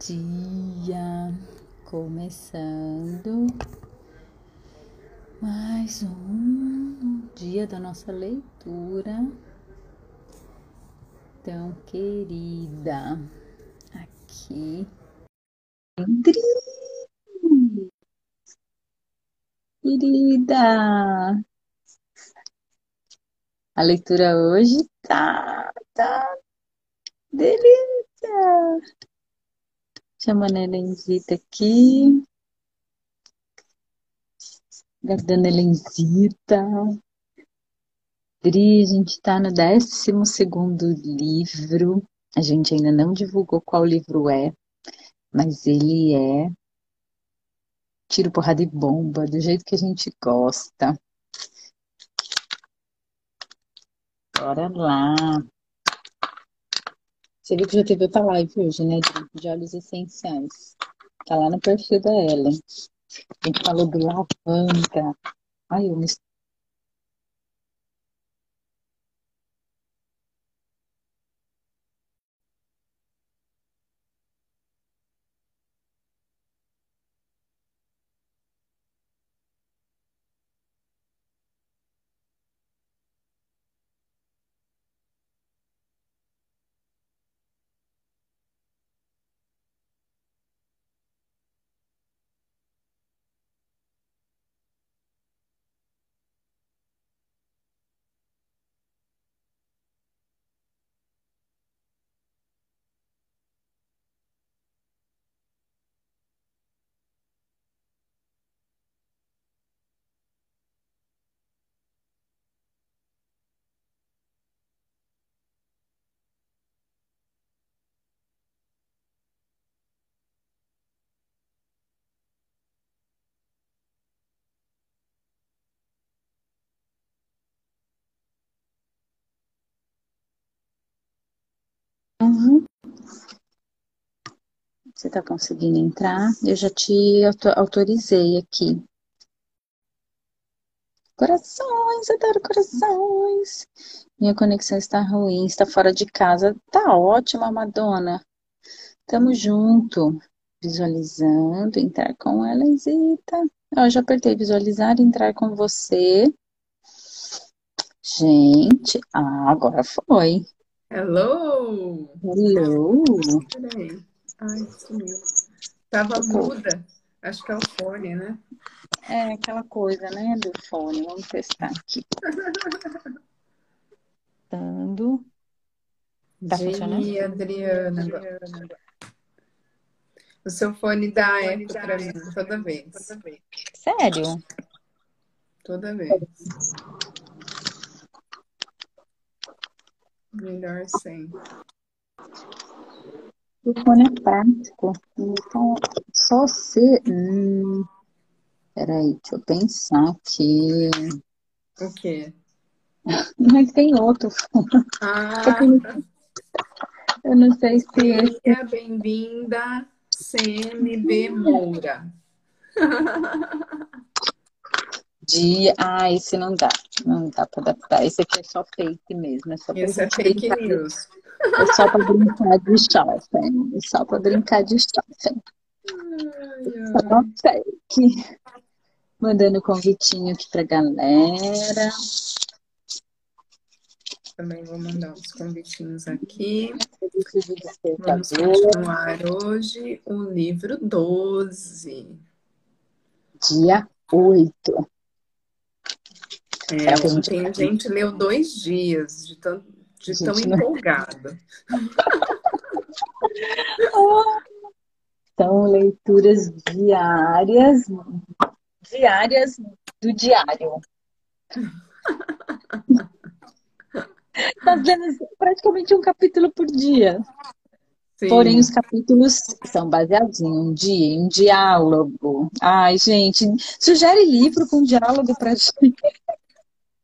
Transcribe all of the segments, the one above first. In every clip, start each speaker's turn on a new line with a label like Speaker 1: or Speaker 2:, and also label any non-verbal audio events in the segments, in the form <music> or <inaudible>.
Speaker 1: dia, começando mais um dia da nossa leitura tão querida aqui. Querida, a leitura hoje tá, tá delícia. Chamando a Helenzita aqui. Guardando a Helenzita. Dri, a gente está no 12 livro. A gente ainda não divulgou qual livro é, mas ele é tiro, porrada e bomba, do jeito que a gente gosta. Bora lá. Você viu que já teve outra live hoje, né? De, de óleos essenciais. Tá lá no perfil da Ellen. A gente falou do lavanda. Ai, eu me Uhum. Você está conseguindo entrar? Eu já te autorizei aqui. Corações, adoro corações. Minha conexão está ruim, está fora de casa. Tá ótima, Madonna. Tamo junto. Visualizando, entrar com ela, Zita. Eu já apertei visualizar, entrar com você. Gente, ah, agora foi.
Speaker 2: Hello!
Speaker 1: Hello!
Speaker 2: Peraí. Ai, sumiu. Tava muda. Acho que é o fone, né?
Speaker 1: É aquela coisa, né, do fone. Vamos testar aqui. Dando. Tá funcionando?
Speaker 2: Dia, Adriana. O seu fone dá eco pra mim toda vez.
Speaker 1: Sério?
Speaker 2: Toda vez. Melhor sem.
Speaker 1: O fone é prático. Então, só se. Hum, peraí, deixa eu pensar aqui.
Speaker 2: O quê? <laughs>
Speaker 1: Mas tem outro fone.
Speaker 2: Ah,
Speaker 1: Eu não sei se esse.
Speaker 2: seja bem-vinda, CMB Moura. <laughs>
Speaker 1: Dia. Ah, esse não dá. Não dá pra adaptar. Esse aqui é só fake mesmo. É só
Speaker 2: Isso é fake
Speaker 1: brincar.
Speaker 2: news.
Speaker 1: É só pra brincar de shopping. É só pra brincar de shopping.
Speaker 2: Ai,
Speaker 1: Só fake. Mandando convitinho aqui pra galera.
Speaker 2: Também vou mandar uns convitinhos aqui. Vamos continuar hoje o livro 12.
Speaker 1: Dia 8.
Speaker 2: É,
Speaker 1: a gente
Speaker 2: ontem a gente leu dois dias de tão, de tão
Speaker 1: não-
Speaker 2: empolgada.
Speaker 1: São <laughs> leituras diárias. Diárias do diário. <laughs> Fazendo praticamente um capítulo por dia.
Speaker 2: Sim.
Speaker 1: Porém, os capítulos são baseados em um dia, em um diálogo. Ai, gente, sugere livro com diálogo pra gente.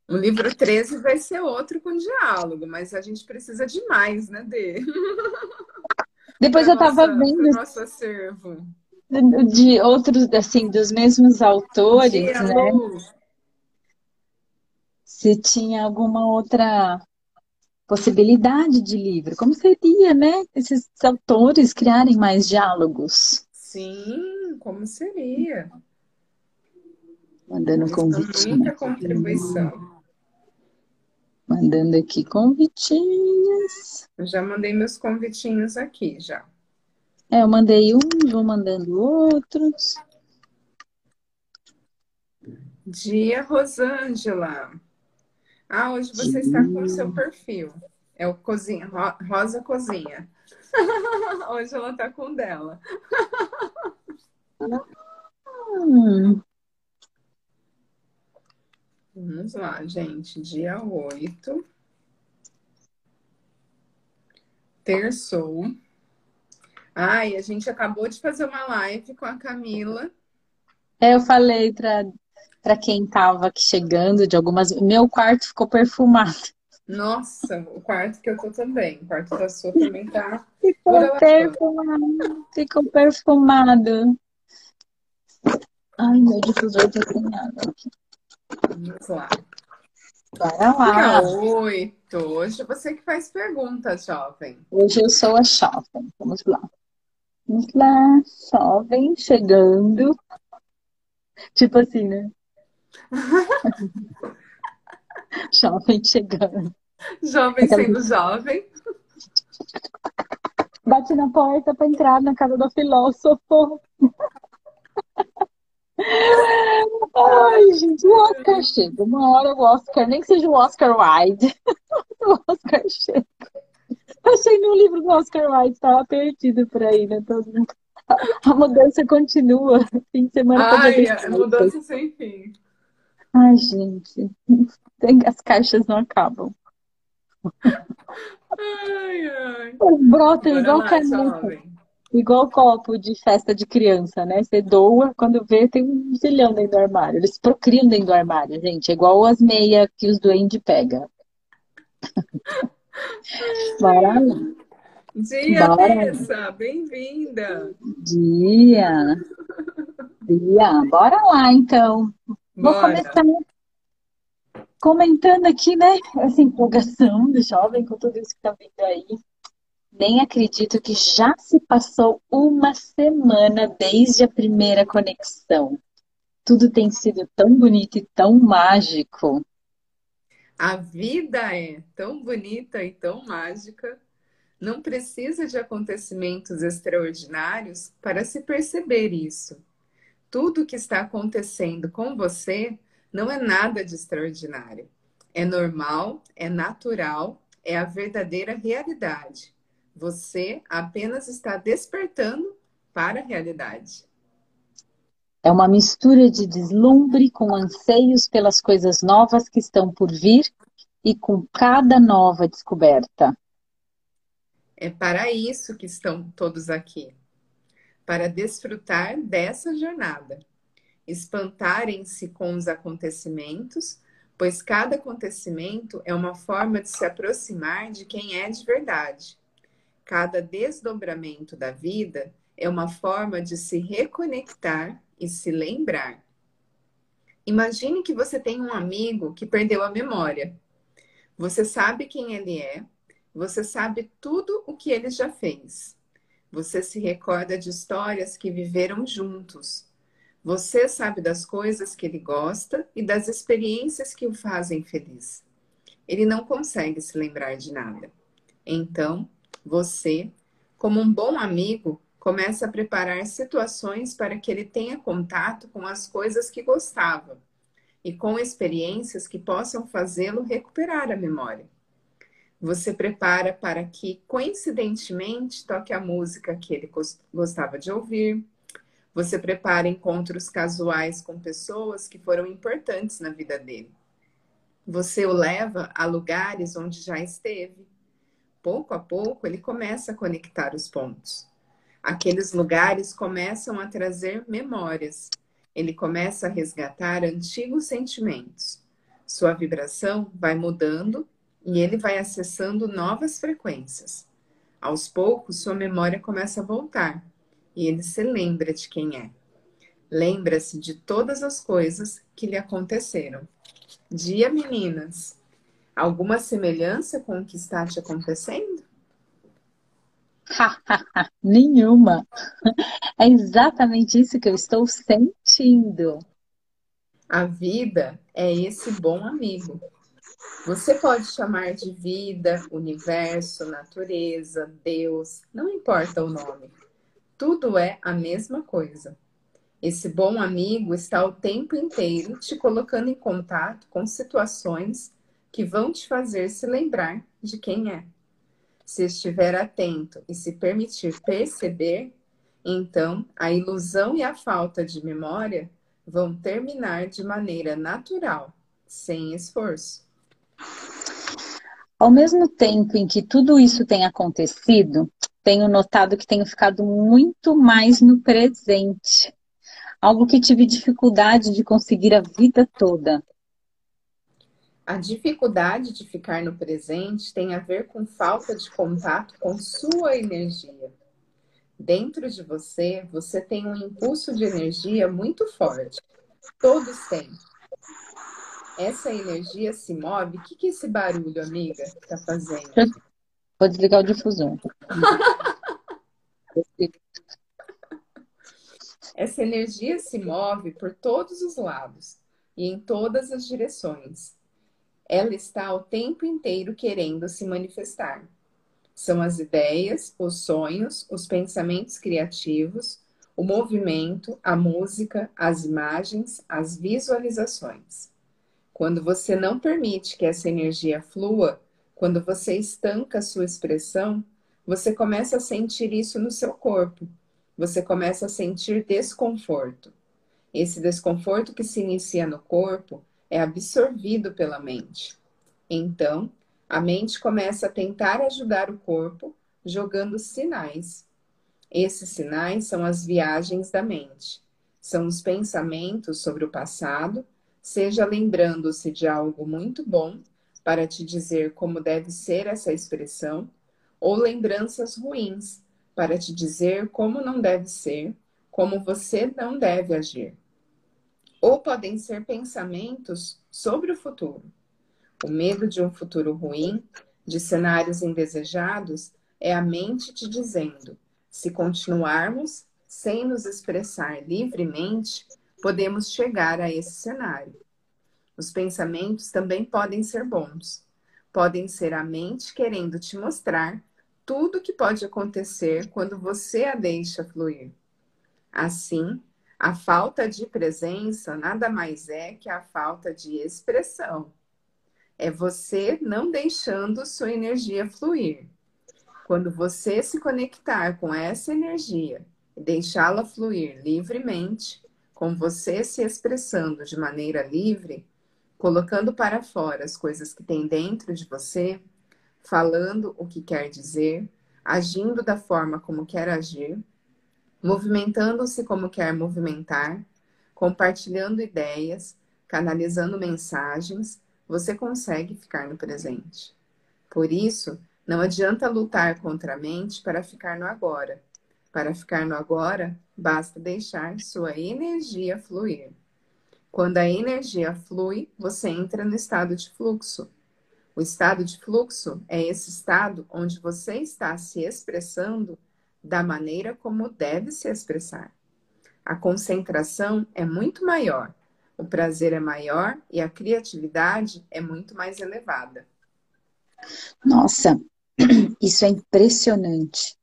Speaker 2: O livro 13 vai ser outro com diálogo, mas a gente precisa de mais, né, Dê? <laughs>
Speaker 1: Depois eu tava
Speaker 2: nossa-
Speaker 1: vendo
Speaker 2: nosso acervo.
Speaker 1: de outros, assim, dos mesmos autores, né? Se tinha alguma outra possibilidade de livro. Como seria, né? Esses autores criarem mais diálogos.
Speaker 2: Sim, como seria?
Speaker 1: Mandando convite.
Speaker 2: Muita contribuição.
Speaker 1: Mandando aqui convitinhos.
Speaker 2: Eu já mandei meus convitinhos aqui, já.
Speaker 1: É, eu mandei um, vou mandando outros.
Speaker 2: Dia, Rosângela. Ah, hoje você está com o seu perfil. É o cozinha, Rosa Cozinha. <laughs> hoje ela está com o dela. Hum. Vamos lá, gente. Dia 8. Terçou. Ai, a gente acabou de fazer uma live com a Camila.
Speaker 1: É, eu falei para quem estava aqui chegando de algumas. Meu quarto ficou perfumado.
Speaker 2: Nossa, o quarto que eu tô também. O quarto da sua também tá.
Speaker 1: Ficou perfumado. Ficou perfumado. Ai, meu difusor tá sem água aqui.
Speaker 2: Vamos lá.
Speaker 1: Bora lá.
Speaker 2: Dia 8. Hoje é você que faz perguntas, jovem.
Speaker 1: Hoje eu sou a jovem. Vamos lá. Vamos lá, jovem chegando. Tipo assim, né? <laughs> jovem chegando.
Speaker 2: Jovem sendo jovem.
Speaker 1: Bate na porta para entrar na casa do filósofo. Ai, gente, o Oscar chega. Uma hora o Oscar, nem que seja o Oscar Wilde, <laughs> o Oscar chega. Achei no livro do Oscar Wilde, estava perdido por aí, né? Todo mundo... A mudança continua. Fim de semana
Speaker 2: Ai, a mudança sem fim.
Speaker 1: Ai, gente. As caixas não acabam.
Speaker 2: Ai, ai.
Speaker 1: Brota igual caneta. Igual copo de festa de criança, né? Você doa, quando vê, tem um zilhão dentro do armário. Eles procriam dentro do armário, gente. É igual as meias que os duendes pegam. <laughs> Bora lá.
Speaker 2: Dia, Bora. bem-vinda.
Speaker 1: Dia. Dia. Bora lá, então. Vou começar comentando aqui, né, essa empolgação do jovem com tudo isso que tá vindo aí. Nem acredito que já se passou uma semana desde a primeira conexão. Tudo tem sido tão bonito e tão mágico.
Speaker 2: A vida é tão bonita e tão mágica. Não precisa de acontecimentos extraordinários para se perceber isso. Tudo que está acontecendo com você não é nada de extraordinário. É normal, é natural, é a verdadeira realidade. Você apenas está despertando para a realidade.
Speaker 1: É uma mistura de deslumbre com anseios pelas coisas novas que estão por vir e com cada nova descoberta.
Speaker 2: É para isso que estão todos aqui para desfrutar dessa jornada. Espantarem-se com os acontecimentos, pois cada acontecimento é uma forma de se aproximar de quem é de verdade. Cada desdobramento da vida é uma forma de se reconectar e se lembrar. Imagine que você tem um amigo que perdeu a memória. Você sabe quem ele é, você sabe tudo o que ele já fez. Você se recorda de histórias que viveram juntos. Você sabe das coisas que ele gosta e das experiências que o fazem feliz. Ele não consegue se lembrar de nada. Então, você, como um bom amigo, começa a preparar situações para que ele tenha contato com as coisas que gostava e com experiências que possam fazê-lo recuperar a memória. Você prepara para que, coincidentemente, toque a música que ele gostava de ouvir. Você prepara encontros casuais com pessoas que foram importantes na vida dele. Você o leva a lugares onde já esteve pouco a pouco, ele começa a conectar os pontos. Aqueles lugares começam a trazer memórias. Ele começa a resgatar antigos sentimentos. Sua vibração vai mudando e ele vai acessando novas frequências. Aos poucos, sua memória começa a voltar e ele se lembra de quem é. Lembra-se de todas as coisas que lhe aconteceram. Dia, meninas! Alguma semelhança com o que está te acontecendo? <laughs>
Speaker 1: Nenhuma. É exatamente isso que eu estou sentindo.
Speaker 2: A vida é esse bom amigo. Você pode chamar de vida, universo, natureza, Deus, não importa o nome. Tudo é a mesma coisa. Esse bom amigo está o tempo inteiro te colocando em contato com situações que vão te fazer se lembrar de quem é. Se estiver atento e se permitir perceber, então a ilusão e a falta de memória vão terminar de maneira natural, sem esforço.
Speaker 1: Ao mesmo tempo em que tudo isso tem acontecido, tenho notado que tenho ficado muito mais no presente algo que tive dificuldade de conseguir a vida toda.
Speaker 2: A dificuldade de ficar no presente tem a ver com falta de contato com sua energia. Dentro de você, você tem um impulso de energia muito forte. Todos têm. Essa energia se move. O que, que esse barulho, amiga, está fazendo?
Speaker 1: Vou desligar o difusor. <laughs>
Speaker 2: Essa energia se move por todos os lados e em todas as direções. Ela está o tempo inteiro querendo se manifestar. São as ideias, os sonhos, os pensamentos criativos, o movimento, a música, as imagens, as visualizações. Quando você não permite que essa energia flua, quando você estanca sua expressão, você começa a sentir isso no seu corpo você começa a sentir desconforto. Esse desconforto que se inicia no corpo é absorvido pela mente. Então, a mente começa a tentar ajudar o corpo jogando sinais. Esses sinais são as viagens da mente. São os pensamentos sobre o passado, seja lembrando-se de algo muito bom para te dizer como deve ser essa expressão, ou lembranças ruins para te dizer como não deve ser, como você não deve agir. Ou podem ser pensamentos sobre o futuro. O medo de um futuro ruim, de cenários indesejados, é a mente te dizendo: se continuarmos sem nos expressar livremente, podemos chegar a esse cenário. Os pensamentos também podem ser bons. Podem ser a mente querendo te mostrar tudo que pode acontecer quando você a deixa fluir. Assim, a falta de presença nada mais é que a falta de expressão. É você não deixando sua energia fluir. Quando você se conectar com essa energia e deixá-la fluir livremente, com você se expressando de maneira livre, colocando para fora as coisas que tem dentro de você, falando o que quer dizer, agindo da forma como quer agir, movimentando-se como quer movimentar, compartilhando ideias, canalizando mensagens, você consegue ficar no presente. Por isso, não adianta lutar contra a mente para ficar no agora. Para ficar no agora, basta deixar sua energia fluir. Quando a energia flui, você entra no estado de fluxo. O estado de fluxo é esse estado onde você está se expressando da maneira como deve se expressar. A concentração é muito maior, o prazer é maior e a criatividade é muito mais elevada.
Speaker 1: Nossa, <clears throat> isso é impressionante.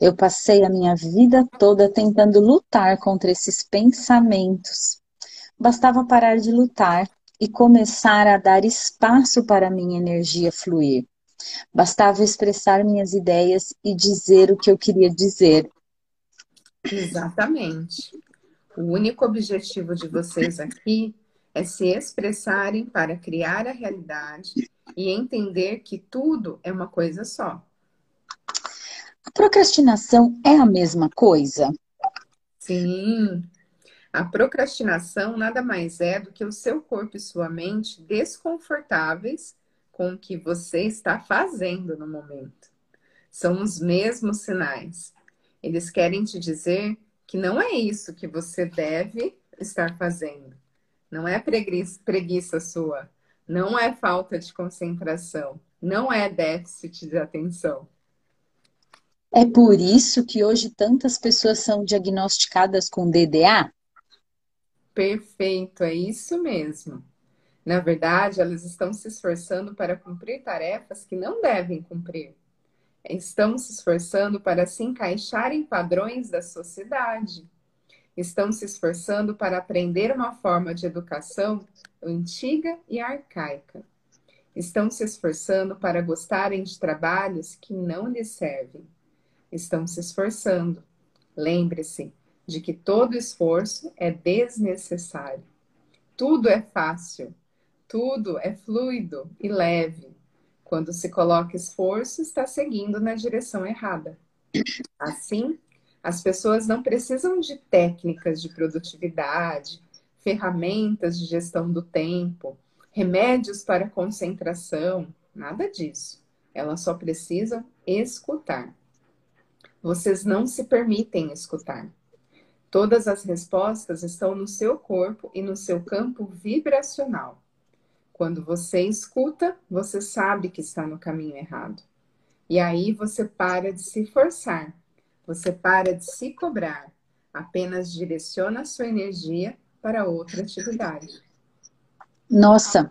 Speaker 1: Eu passei a minha vida toda tentando lutar contra esses pensamentos. Bastava parar de lutar e começar a dar espaço para minha energia fluir. Bastava expressar minhas ideias e dizer o que eu queria dizer.
Speaker 2: Exatamente. O único objetivo de vocês aqui é se expressarem para criar a realidade e entender que tudo é uma coisa só.
Speaker 1: A procrastinação é a mesma coisa?
Speaker 2: Sim, a procrastinação nada mais é do que o seu corpo e sua mente desconfortáveis com o que você está fazendo no momento. São os mesmos sinais. Eles querem te dizer que não é isso que você deve estar fazendo. Não é preguiça, preguiça sua. não é falta de concentração, não é déficit de atenção.
Speaker 1: É por isso que hoje tantas pessoas são diagnosticadas com DDA?
Speaker 2: Perfeito, é isso mesmo. Na verdade, elas estão se esforçando para cumprir tarefas que não devem cumprir. Estão se esforçando para se encaixar em padrões da sociedade. Estão se esforçando para aprender uma forma de educação antiga e arcaica. Estão se esforçando para gostarem de trabalhos que não lhes servem. Estão se esforçando. Lembre-se de que todo esforço é desnecessário. Tudo é fácil, tudo é fluido e leve. Quando se coloca esforço, está seguindo na direção errada. Assim, as pessoas não precisam de técnicas de produtividade, ferramentas de gestão do tempo, remédios para concentração, nada disso. Elas só precisam escutar. Vocês não se permitem escutar. Todas as respostas estão no seu corpo e no seu campo vibracional. Quando você escuta, você sabe que está no caminho errado. E aí você para de se forçar, você para de se cobrar, apenas direciona a sua energia para outra atividade.
Speaker 1: Nossa,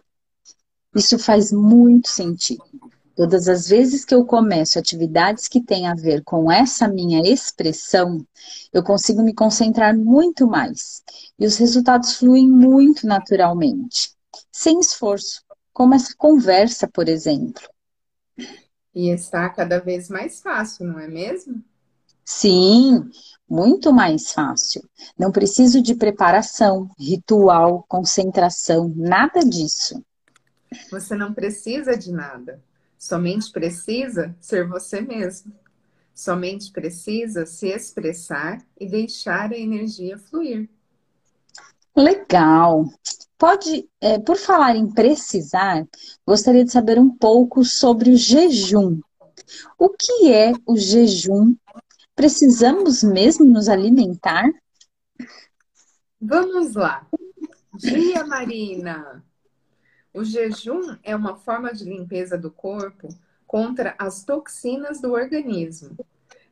Speaker 1: isso faz muito sentido. Todas as vezes que eu começo atividades que têm a ver com essa minha expressão, eu consigo me concentrar muito mais e os resultados fluem muito naturalmente, sem esforço, como essa conversa, por exemplo.
Speaker 2: E está cada vez mais fácil, não é mesmo?
Speaker 1: Sim, muito mais fácil. Não preciso de preparação, ritual, concentração, nada disso.
Speaker 2: Você não precisa de nada. Somente precisa ser você mesmo. Somente precisa se expressar e deixar a energia fluir.
Speaker 1: Legal. Pode, é, por falar em precisar, gostaria de saber um pouco sobre o jejum. O que é o jejum Precisamos mesmo nos alimentar?
Speaker 2: Vamos lá. Dia Marina. O jejum é uma forma de limpeza do corpo contra as toxinas do organismo.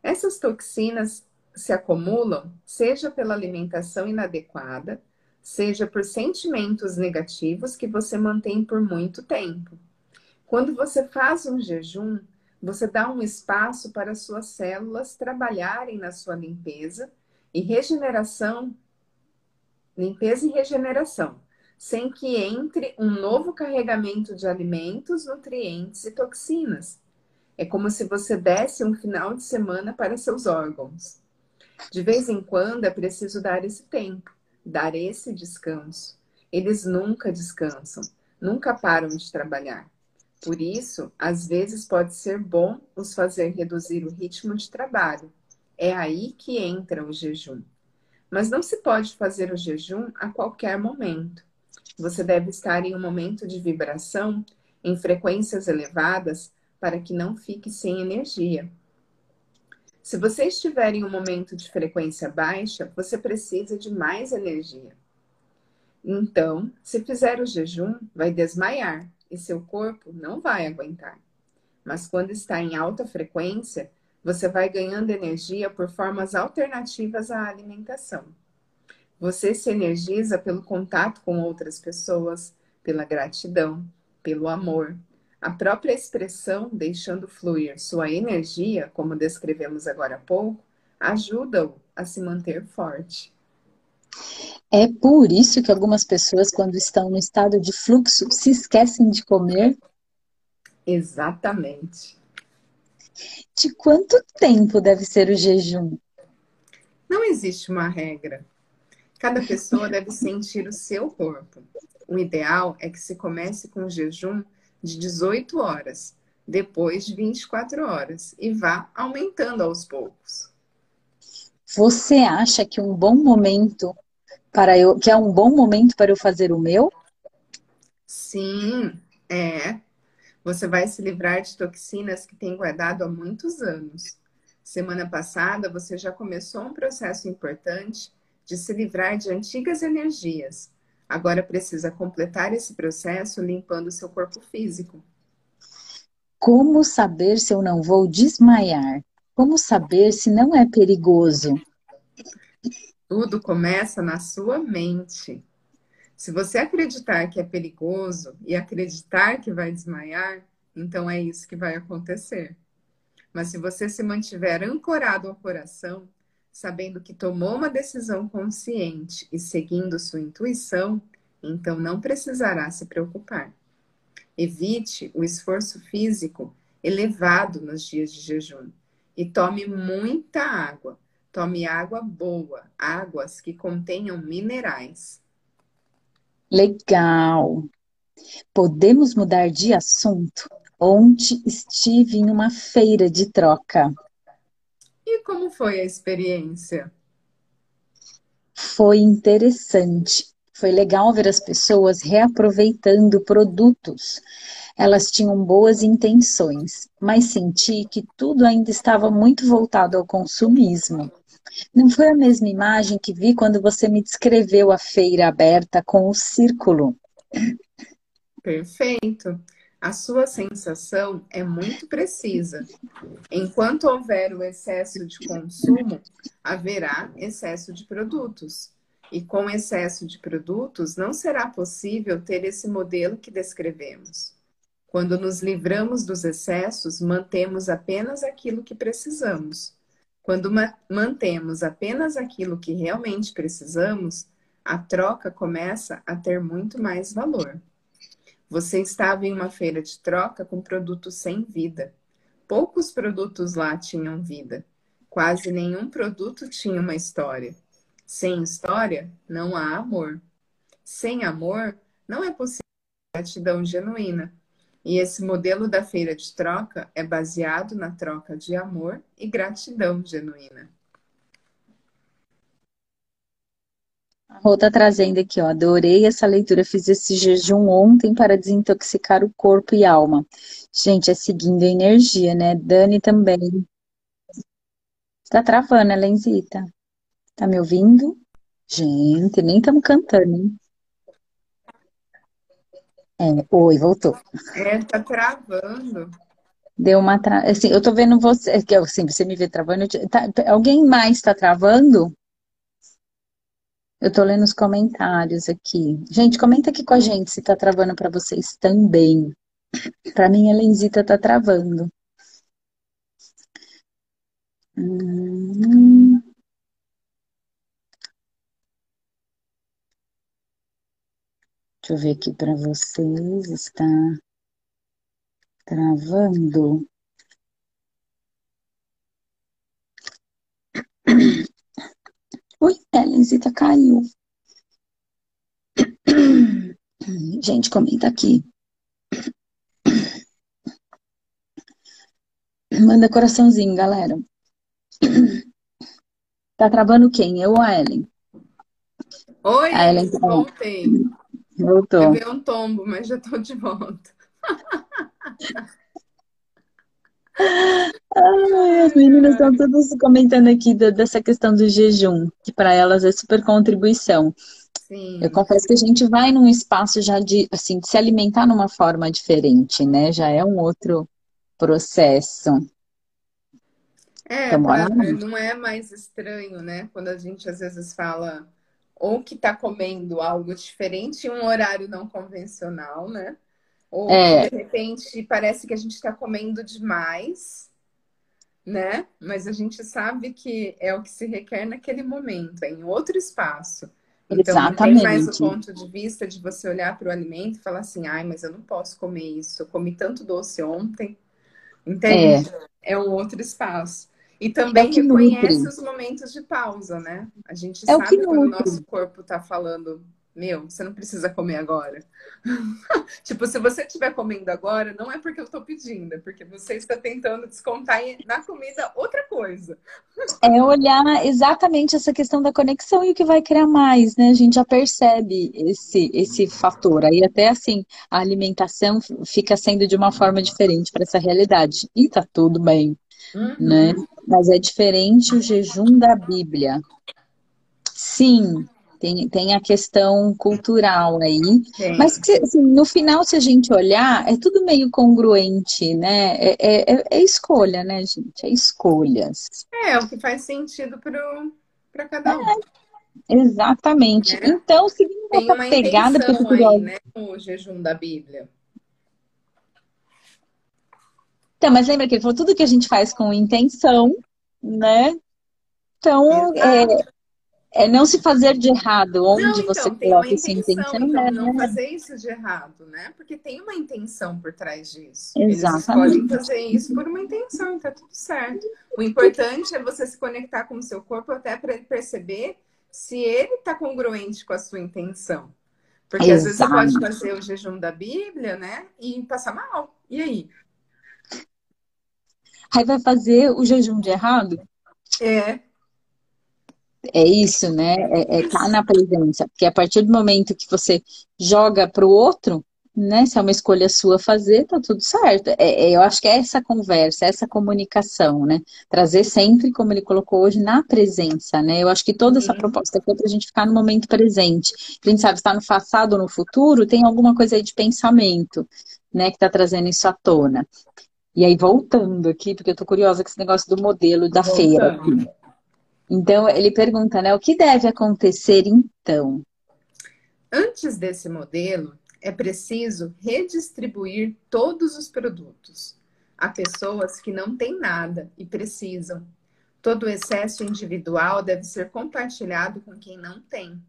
Speaker 2: Essas toxinas se acumulam, seja pela alimentação inadequada, seja por sentimentos negativos que você mantém por muito tempo. Quando você faz um jejum, você dá um espaço para suas células trabalharem na sua limpeza e regeneração, limpeza e regeneração, sem que entre um novo carregamento de alimentos, nutrientes e toxinas. É como se você desse um final de semana para seus órgãos. De vez em quando é preciso dar esse tempo, dar esse descanso. Eles nunca descansam, nunca param de trabalhar. Por isso, às vezes pode ser bom os fazer reduzir o ritmo de trabalho. É aí que entra o jejum. Mas não se pode fazer o jejum a qualquer momento. Você deve estar em um momento de vibração em frequências elevadas para que não fique sem energia. Se você estiver em um momento de frequência baixa, você precisa de mais energia. Então, se fizer o jejum, vai desmaiar, e seu corpo não vai aguentar. Mas quando está em alta frequência, você vai ganhando energia por formas alternativas à alimentação. Você se energiza pelo contato com outras pessoas, pela gratidão, pelo amor. A própria expressão, deixando fluir sua energia, como descrevemos agora há pouco, ajuda-o a se manter forte.
Speaker 1: É por isso que algumas pessoas, quando estão no estado de fluxo, se esquecem de comer?
Speaker 2: Exatamente.
Speaker 1: De quanto tempo deve ser o jejum?
Speaker 2: Não existe uma regra. Cada pessoa deve sentir o seu corpo. O ideal é que se comece com jejum de 18 horas, depois de 24 horas, e vá aumentando aos poucos.
Speaker 1: Você acha que um bom momento para eu, que é um bom momento para eu fazer o meu?
Speaker 2: Sim, é. Você vai se livrar de toxinas que tem guardado há muitos anos. Semana passada você já começou um processo importante de se livrar de antigas energias. Agora precisa completar esse processo limpando seu corpo físico.
Speaker 1: Como saber se eu não vou desmaiar? Como saber se não é perigoso?
Speaker 2: Tudo começa na sua mente. Se você acreditar que é perigoso e acreditar que vai desmaiar, então é isso que vai acontecer. Mas se você se mantiver ancorado ao coração, sabendo que tomou uma decisão consciente e seguindo sua intuição, então não precisará se preocupar. Evite o esforço físico elevado nos dias de jejum e tome muita água. Tome água boa, águas que contenham minerais.
Speaker 1: Legal. Podemos mudar de assunto? Ontem estive em uma feira de troca.
Speaker 2: E como foi a experiência?
Speaker 1: Foi interessante. Foi legal ver as pessoas reaproveitando produtos. Elas tinham boas intenções, mas senti que tudo ainda estava muito voltado ao consumismo. Não foi a mesma imagem que vi quando você me descreveu a feira aberta com o círculo.
Speaker 2: Perfeito. A sua sensação é muito precisa. Enquanto houver o excesso de consumo, haverá excesso de produtos. E com excesso de produtos, não será possível ter esse modelo que descrevemos. Quando nos livramos dos excessos, mantemos apenas aquilo que precisamos. Quando ma mantemos apenas aquilo que realmente precisamos, a troca começa a ter muito mais valor. Você estava em uma feira de troca com produtos sem vida. Poucos produtos lá tinham vida. Quase nenhum produto tinha uma história. Sem história, não há amor. Sem amor, não é possível gratidão genuína. E esse modelo da feira de troca é baseado na troca de amor e gratidão genuína.
Speaker 1: A Rô tá trazendo aqui, ó. Adorei essa leitura. Fiz esse jejum ontem para desintoxicar o corpo e alma. Gente, é seguindo a energia, né? Dani também. Tá travando, né, Lenzita? Tá me ouvindo? Gente, nem estamos cantando, hein? É, oi, voltou.
Speaker 2: É, tá travando.
Speaker 1: Deu uma tra... assim, eu tô vendo você, assim, você me vê travando. Tá... alguém mais tá travando? Eu tô lendo os comentários aqui. Gente, comenta aqui com a gente se tá travando para vocês também. Para mim, a Lenzita tá travando. Hum... Deixa eu ver aqui para vocês. Está travando. Oi, Elenzita caiu. Gente, comenta aqui. Manda coraçãozinho, galera. Tá travando quem? Eu ou a Ellen?
Speaker 2: Oi, a Ellen tá voltei.
Speaker 1: Voltou.
Speaker 2: Levei um tombo, mas já tô de volta. <laughs>
Speaker 1: Ai, as meninas estão todas comentando aqui do, dessa questão do jejum, que para elas é super contribuição.
Speaker 2: Sim.
Speaker 1: Eu confesso que a gente vai num espaço já de, assim, de se alimentar numa forma diferente, né? Já é um outro processo.
Speaker 2: É, então, pra, não é mais estranho, né? Quando a gente às vezes fala ou que está comendo algo diferente em um horário não convencional, né? Ou é. de repente parece que a gente está comendo demais, né? Mas a gente sabe que é o que se requer naquele momento, é em outro espaço. Então Exatamente. não tem mais o ponto de vista de você olhar para o alimento e falar assim, ai, mas eu não posso comer isso, eu comi tanto doce ontem. Entende? É, é um outro espaço. E também é reconhece nutre. os momentos de pausa, né? A gente é sabe quando o nosso corpo está falando meu, você não precisa comer agora. <laughs> tipo, se você estiver comendo agora, não é porque eu estou pedindo, é porque você está tentando descontar na comida outra coisa.
Speaker 1: é olhar exatamente essa questão da conexão e o que vai criar mais, né? A gente já percebe esse, esse fator. Aí até assim, a alimentação fica sendo de uma forma diferente para essa realidade. E tá tudo bem, uhum. né? Mas é diferente o jejum da Bíblia. Sim, Tem, tem a questão cultural aí. Tem. Mas assim, no final, se a gente olhar, é tudo meio congruente, né? É, é, é, é escolha, né, gente? É escolhas.
Speaker 2: É, é o que faz sentido para cada um.
Speaker 1: É, exatamente. É. Então, seguindo
Speaker 2: tem essa pegada, aí, né, o jejum da Bíblia.
Speaker 1: Então, mas lembra que ele falou tudo que a gente faz com intenção, né? Então, é, é, não se fazer de errado onde não, então, você coloca essa intenção.
Speaker 2: Então, né? não fazer isso de errado, né? Porque tem uma intenção por trás disso. Exatamente. Eles escolhem fazer isso por uma intenção, tá tudo certo. O importante é você se conectar com o seu corpo até para perceber se ele está congruente com a sua intenção. Porque Exato. às vezes você pode fazer o jejum da Bíblia, né? E passar mal. E aí?
Speaker 1: Aí vai fazer o jejum de errado?
Speaker 2: É.
Speaker 1: É isso, né? É, é tá na presença. Porque a partir do momento que você joga para o outro, né? Se é uma escolha sua fazer, tá tudo certo. É, é, eu acho que é essa conversa, essa comunicação, né? Trazer sempre, como ele colocou hoje, na presença, né? Eu acho que toda essa proposta aqui é para a gente ficar no momento presente. A gente sabe, está no passado ou no futuro, tem alguma coisa aí de pensamento, né? Que está trazendo isso à tona. E aí, voltando aqui, porque eu tô curiosa com esse negócio do modelo da voltando. feira. Aqui. Então, ele pergunta, né? O que deve acontecer então?
Speaker 2: Antes desse modelo, é preciso redistribuir todos os produtos a pessoas que não têm nada e precisam. Todo o excesso individual deve ser compartilhado com quem não tem.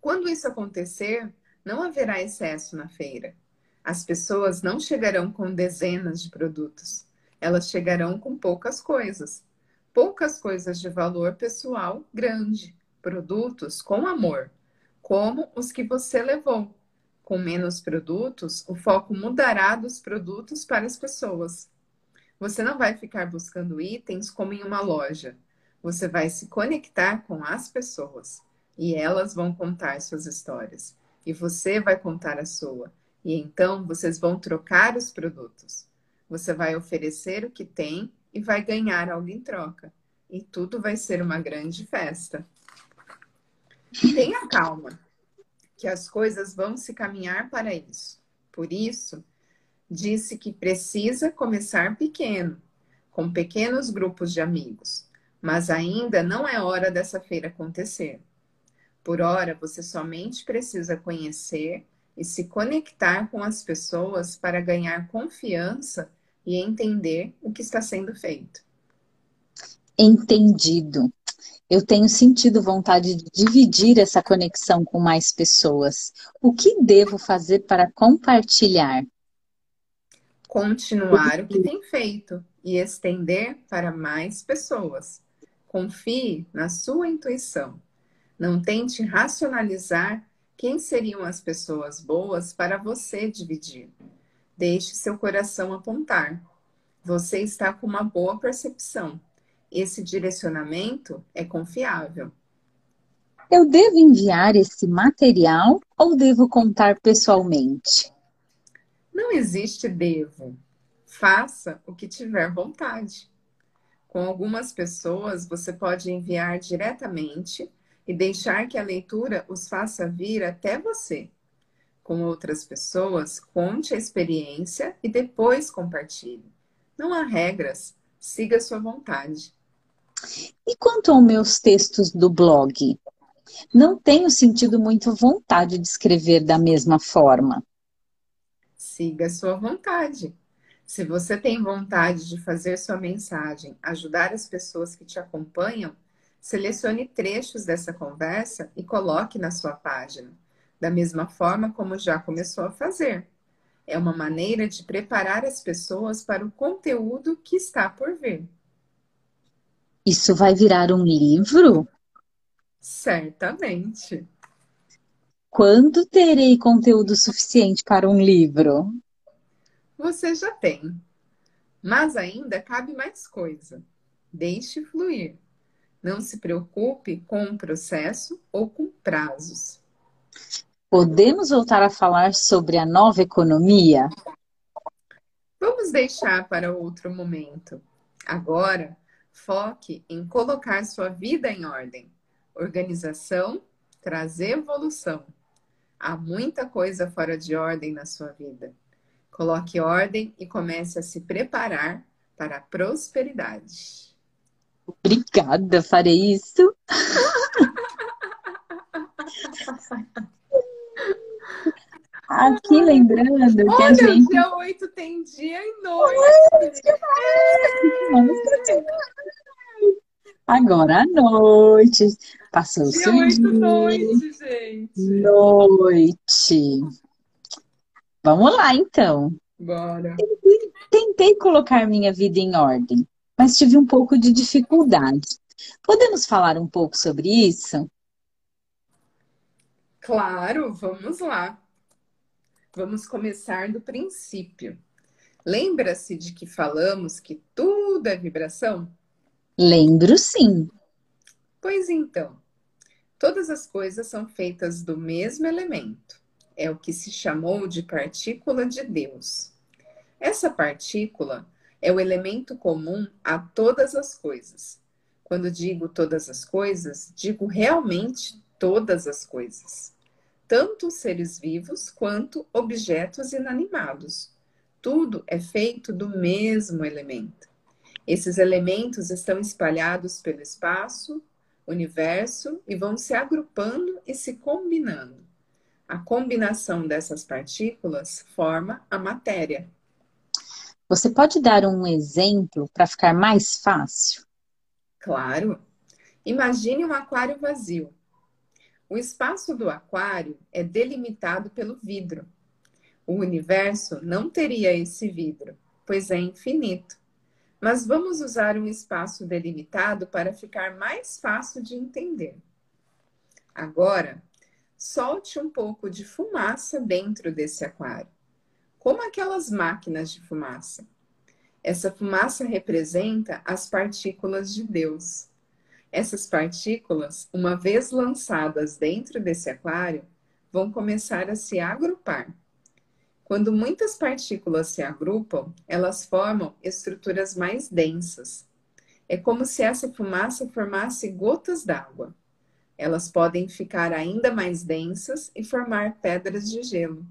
Speaker 2: Quando isso acontecer, não haverá excesso na feira as pessoas não chegarão com dezenas de produtos, elas chegarão com poucas coisas. Poucas coisas de valor pessoal grande, produtos com amor, como os que você levou. Com menos produtos, o foco mudará dos produtos para as pessoas. Você não vai ficar buscando itens como em uma loja. Você vai se conectar com as pessoas e elas vão contar suas histórias. E você vai contar a sua. E então vocês vão trocar os produtos. Você vai oferecer o que tem e vai ganhar algo em troca. E tudo vai ser uma grande festa. Tenha calma, que as coisas vão se caminhar para isso. Por isso, disse que precisa começar pequeno, com pequenos grupos de amigos. Mas ainda não é hora dessa feira acontecer. Por hora, você somente precisa conhecer e se conectar com as pessoas para ganhar confiança e entender o que está sendo feito.
Speaker 1: Entendido. Eu tenho sentido vontade de dividir essa conexão com mais pessoas. O que devo fazer para compartilhar?
Speaker 2: Continuar o que tem feito e estender para mais pessoas. Confie na sua intuição. Não tente racionalizar quem seriam as pessoas boas para você dividir? Deixe seu coração apontar. Você está com uma boa percepção. Esse direcionamento é confiável.
Speaker 1: Eu devo enviar esse material ou devo contar pessoalmente?
Speaker 2: Não existe devo. Faça o que tiver vontade. Com algumas pessoas, você pode enviar diretamente e deixar que a leitura os faça vir até você. Com outras pessoas, conte a experiência e depois compartilhe. Não há regras, siga a sua vontade.
Speaker 1: E quanto aos meus textos do blog? Não tenho sentido muito vontade de escrever da mesma forma.
Speaker 2: Siga a sua vontade. Se você tem vontade de fazer sua mensagem ajudar as pessoas que te acompanham, Selecione trechos dessa conversa e coloque na sua página, da mesma forma como já começou a fazer. É uma maneira de preparar as pessoas para o conteúdo que está por vir.
Speaker 1: Isso vai virar um livro?
Speaker 2: Certamente.
Speaker 1: Quando terei conteúdo suficiente para um livro?
Speaker 2: Você já tem. Mas ainda cabe mais coisa. Deixe fluir. Não se preocupe com o processo ou com prazos.
Speaker 1: Podemos voltar a falar sobre a nova economia?
Speaker 2: Vamos deixar para outro momento. Agora, foque em colocar sua vida em ordem. Organização traz evolução. Há muita coisa fora de ordem na sua vida. Coloque ordem e comece a se preparar para a prosperidade.
Speaker 1: Obrigada, farei isso. <laughs> Aqui lembrando que
Speaker 2: Olha,
Speaker 1: a gente.
Speaker 2: dia 8 tem dia e noite.
Speaker 1: Agora à noite. Passou-se
Speaker 2: Dia
Speaker 1: o
Speaker 2: 8
Speaker 1: dia.
Speaker 2: noite, gente.
Speaker 1: Noite. Vamos lá, então.
Speaker 2: Bora.
Speaker 1: Tentei colocar minha vida em ordem, mas tive um pouco de dificuldade. Podemos falar um pouco sobre isso?
Speaker 2: Claro, vamos lá. Vamos começar do princípio. Lembra-se de que falamos que tudo é vibração?
Speaker 1: Lembro sim.
Speaker 2: Pois então, todas as coisas são feitas do mesmo elemento. É o que se chamou de partícula de Deus. Essa partícula é o elemento comum a todas as coisas. Quando digo todas as coisas, digo realmente todas as coisas. Tanto os seres vivos quanto objetos inanimados. Tudo é feito do mesmo elemento. Esses elementos estão espalhados pelo espaço, universo e vão se agrupando e se combinando. A combinação dessas partículas forma a matéria.
Speaker 1: Você pode dar um exemplo para ficar mais fácil?
Speaker 2: Claro. Imagine um aquário vazio. O espaço do aquário é delimitado pelo vidro. O universo não teria esse vidro, pois é infinito. Mas vamos usar um espaço delimitado para ficar mais fácil de entender. Agora, solte um pouco de fumaça dentro desse aquário, como aquelas máquinas de fumaça. Essa fumaça representa as partículas de Deus. Essas partículas, uma vez lançadas dentro desse aquário, vão começar a se agrupar. Quando muitas partículas se agrupam, elas formam estruturas mais densas. É como se essa fumaça formasse gotas d'água. Elas podem ficar ainda mais densas e formar pedras de gelo.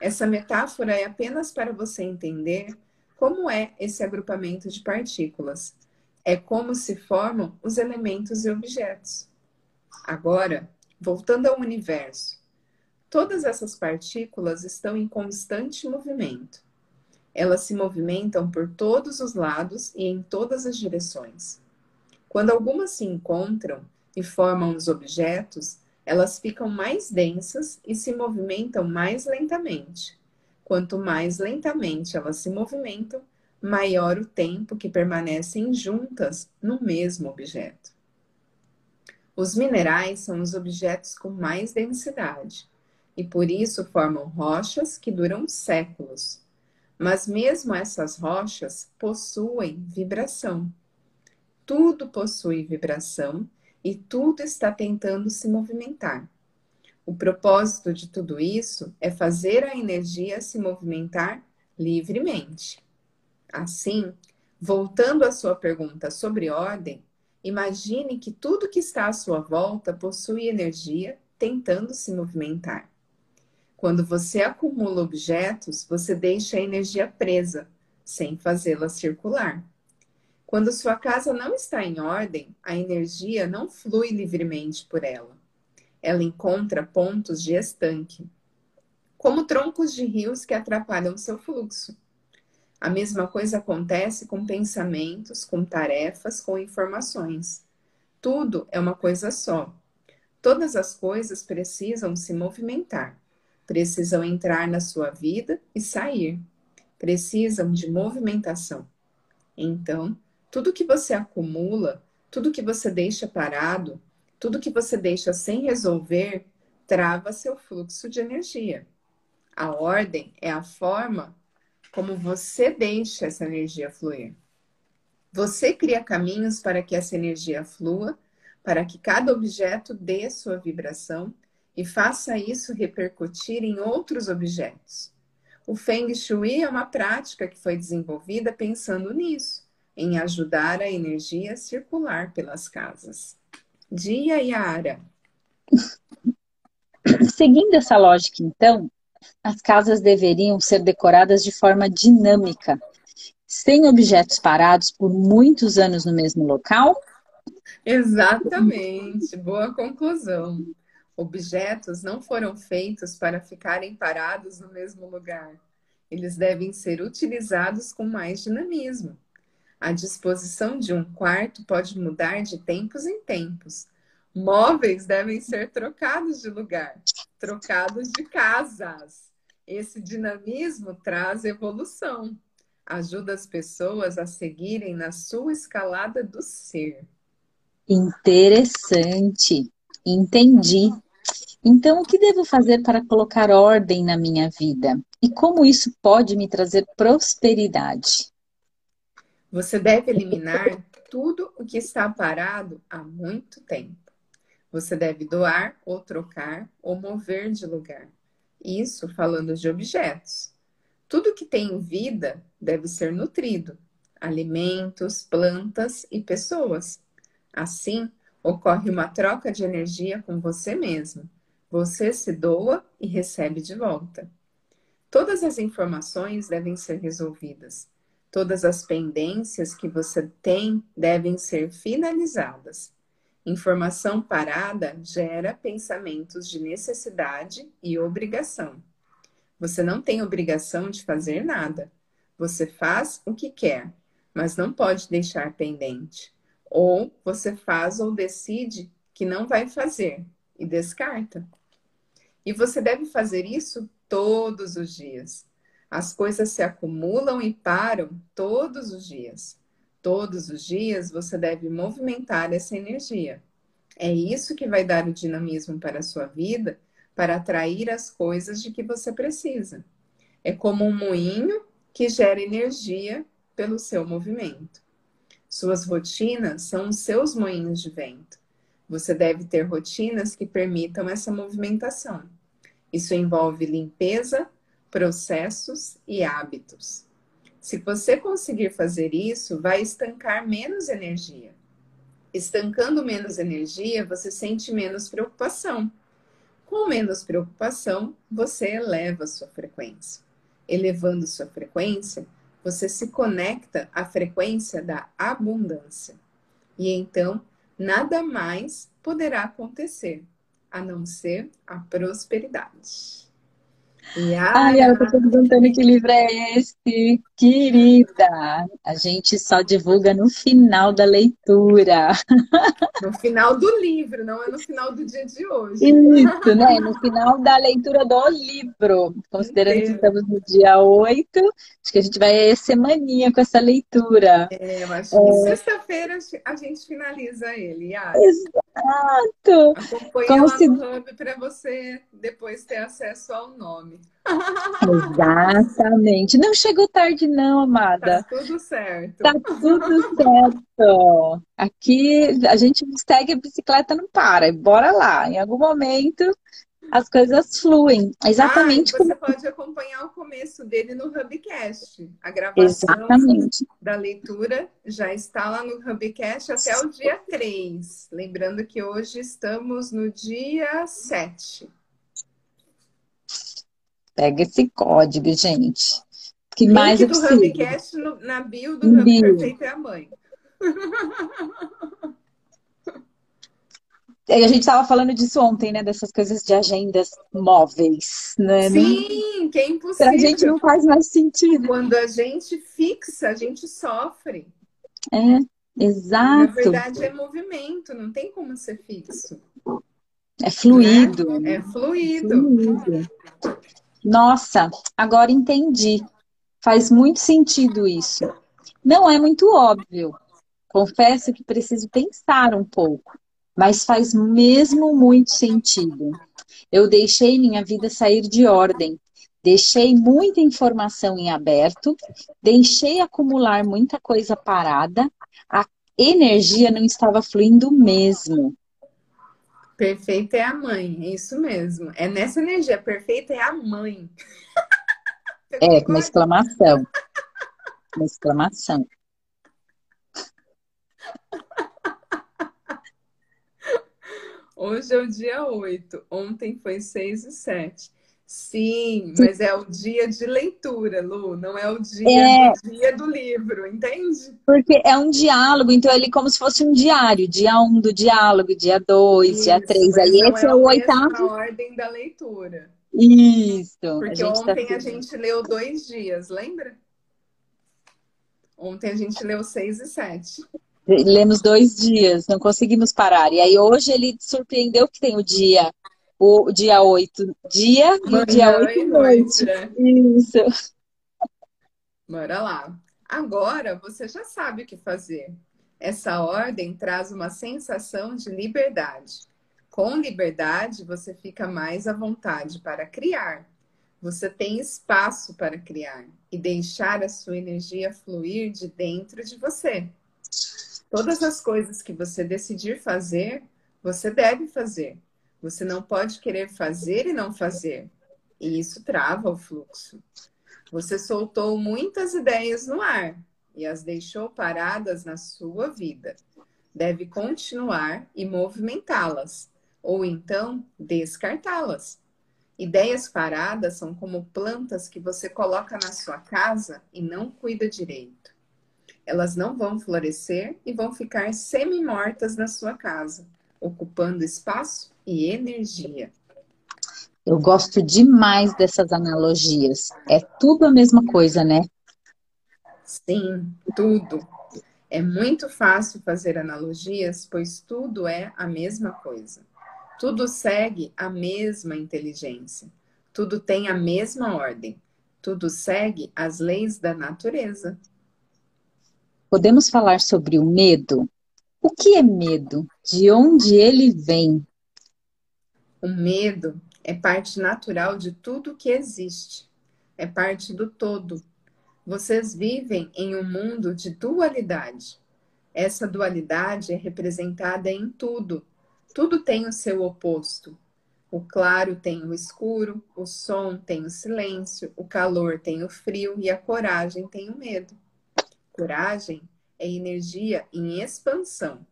Speaker 2: Essa metáfora é apenas para você entender como é esse agrupamento de partículas. É como se formam os elementos e objetos. Agora, voltando ao universo, todas essas partículas estão em constante movimento. Elas se movimentam por todos os lados e em todas as direções. Quando algumas se encontram e formam os objetos, elas ficam mais densas e se movimentam mais lentamente. Quanto mais lentamente elas se movimentam, maior o tempo que permanecem juntas no mesmo objeto. Os minerais são os objetos com mais densidade e por isso formam rochas que duram séculos. Mas mesmo essas rochas possuem vibração. Tudo possui vibração e tudo está tentando se movimentar. O propósito de tudo isso é fazer a energia se movimentar livremente. Assim, voltando à sua pergunta sobre ordem, imagine que tudo que está à sua volta possui energia tentando se movimentar. Quando você acumula objetos, você deixa a energia presa, sem fazê-la circular. Quando sua casa não está em ordem, a energia não flui livremente por ela. Ela encontra pontos de estanque, como troncos de rios que atrapalham seu fluxo. A mesma coisa acontece com pensamentos, com tarefas, com informações. Tudo é uma coisa só. Todas as coisas precisam se movimentar, precisam entrar na sua vida e sair, precisam de movimentação. Então, tudo que você acumula, tudo que você deixa parado, tudo que você deixa sem resolver, trava seu fluxo de energia. A ordem é a forma como você deixa essa energia fluir. Você cria caminhos para que essa energia flua, para que cada objeto dê sua vibração e faça isso repercutir em outros objetos. O Feng Shui é uma prática que foi desenvolvida pensando nisso em ajudar a energia a circular pelas casas. Dia Yara.
Speaker 1: Seguindo essa lógica, então, as casas deveriam ser decoradas de forma dinâmica, sem objetos parados por muitos anos no mesmo local?
Speaker 2: Exatamente, boa conclusão. Objetos não foram feitos para ficarem parados no mesmo lugar. Eles devem ser utilizados com mais dinamismo. A disposição de um quarto pode mudar de tempos em tempos. Móveis devem ser trocados de lugar, trocados de casas. Esse dinamismo traz evolução, ajuda as pessoas a seguirem na sua escalada do ser.
Speaker 1: Interessante, entendi. Então, o que devo fazer para colocar ordem na minha vida? E como isso pode me trazer prosperidade?
Speaker 2: Você deve eliminar tudo o que está parado há muito tempo. Você deve doar ou trocar ou mover de lugar. Isso falando de objetos. Tudo que tem vida deve ser nutrido: alimentos, plantas e pessoas. Assim, ocorre uma troca de energia com você mesmo. Você se doa e recebe de volta. Todas as informações devem ser resolvidas. Todas as pendências que você tem devem ser finalizadas. Informação parada gera pensamentos de necessidade e obrigação. Você não tem obrigação de fazer nada. Você faz o que quer, mas não pode deixar pendente. Ou você faz ou decide que não vai fazer e descarta. E você deve fazer isso todos os dias. As coisas se acumulam e param todos os dias. Todos os dias você deve movimentar essa energia. É isso que vai dar o dinamismo para a sua vida, para atrair as coisas de que você precisa. É como um moinho que gera energia pelo seu movimento. Suas rotinas são os seus moinhos de vento. Você deve ter rotinas que permitam essa movimentação. Isso envolve limpeza, processos e hábitos. Se você conseguir fazer isso, vai estancar menos energia. Estancando menos energia, você sente menos preocupação. Com menos preocupação, você eleva sua frequência. Elevando sua frequência, você se conecta à frequência da abundância. E então, nada mais poderá acontecer a não ser a prosperidade.
Speaker 1: Ai, ela tá perguntando que livro é esse, querida. A gente só divulga no final da leitura.
Speaker 2: No final do livro, não é no final do dia de hoje.
Speaker 1: Isso, né? No final da leitura do livro. Considerando Entendo. que estamos no dia 8, acho que a gente vai semaninha com essa leitura.
Speaker 2: É, eu acho que é... sexta-feira a gente finaliza ele, Yara.
Speaker 1: Exato!
Speaker 2: Acompanha Como lá se... no Hub para você depois ter acesso ao nome.
Speaker 1: Exatamente. Não chegou tarde, não, amada.
Speaker 2: Tá tudo certo.
Speaker 1: Tá tudo certo. Aqui a gente segue a bicicleta, não para. Bora lá. Em algum momento as coisas fluem. Exatamente.
Speaker 2: Ah, você como... pode acompanhar o começo dele no Hubcast. A gravação Exatamente. da leitura já está lá no Hubcast até o dia 3. Lembrando que hoje estamos no dia 7.
Speaker 1: Pega esse código, gente. Que
Speaker 2: Link
Speaker 1: mais
Speaker 2: do Hubcast na bio do Hub Perfeito é a mãe. <laughs>
Speaker 1: A gente estava falando disso ontem, né? Dessas coisas de agendas móveis, né?
Speaker 2: Sim, que é impossível.
Speaker 1: Pra gente não faz mais sentido.
Speaker 2: Quando a gente fixa, a gente sofre.
Speaker 1: É, exato. Na
Speaker 2: verdade, é movimento, não tem como ser fixo.
Speaker 1: É fluido.
Speaker 2: Né? É fluido. É fluido.
Speaker 1: Nossa, agora entendi. Faz muito sentido isso. Não é muito óbvio. Confesso que preciso pensar um pouco, mas faz mesmo muito sentido. Eu deixei minha vida sair de ordem. Deixei muita informação em aberto, deixei acumular muita coisa parada, a energia não estava fluindo mesmo.
Speaker 2: Perfeita é a mãe, é isso mesmo. É nessa energia, perfeita é a mãe. <laughs>
Speaker 1: é, com uma exclamação. Uma exclamação.
Speaker 2: Hoje é o dia 8. Ontem foi 6 e 7. Sim, mas é o dia de leitura, Lu, não é o dia, é... do, dia do livro, entende?
Speaker 1: Porque é um diálogo, então ele é como se fosse um diário, dia 1 um do diálogo, dia 2, dia 3, aí esse é, é o oitavo.
Speaker 2: a ordem da leitura.
Speaker 1: Isso.
Speaker 2: Porque a tá ontem tá... a gente leu dois dias, lembra? Ontem a gente leu 6 e 7.
Speaker 1: Lemos dois dias, não conseguimos parar. E aí hoje ele surpreendeu que tem o dia, o dia 8 dia e o dia 8 noite. Né? Isso.
Speaker 2: Bora lá. Agora você já sabe o que fazer. Essa ordem traz uma sensação de liberdade. Com liberdade, você fica mais à vontade para criar. Você tem espaço para criar e deixar a sua energia fluir de dentro de você. Todas as coisas que você decidir fazer, você deve fazer. Você não pode querer fazer e não fazer. E isso trava o fluxo. Você soltou muitas ideias no ar e as deixou paradas na sua vida. Deve continuar e movimentá-las, ou então descartá-las. Ideias paradas são como plantas que você coloca na sua casa e não cuida direito elas não vão florescer e vão ficar semi-mortas na sua casa, ocupando espaço e energia.
Speaker 1: Eu gosto demais dessas analogias. É tudo a mesma coisa, né?
Speaker 2: Sim, tudo. É muito fácil fazer analogias, pois tudo é a mesma coisa. Tudo segue a mesma inteligência. Tudo tem a mesma ordem. Tudo segue as leis da natureza.
Speaker 1: Podemos falar sobre o medo? O que é medo? De onde ele vem?
Speaker 2: O medo é parte natural de tudo que existe. É parte do todo. Vocês vivem em um mundo de dualidade. Essa dualidade é representada em tudo. Tudo tem o seu oposto. O claro tem o escuro, o som tem o silêncio, o calor tem o frio e a coragem tem o medo. Coragem é energia em expansão.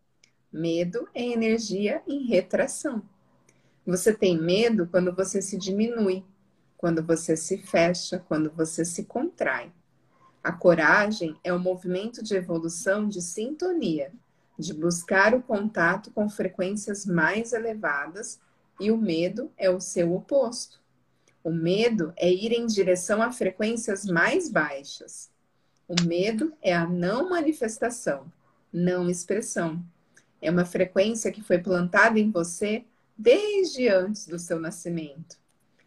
Speaker 2: Medo é energia em retração. Você tem medo quando você se diminui, quando você se fecha, quando você se contrai. A coragem é o um movimento de evolução de sintonia, de buscar o contato com frequências mais elevadas, e o medo é o seu oposto. O medo é ir em direção a frequências mais baixas. O medo é a não manifestação, não expressão. É uma frequência que foi plantada em você desde antes do seu nascimento.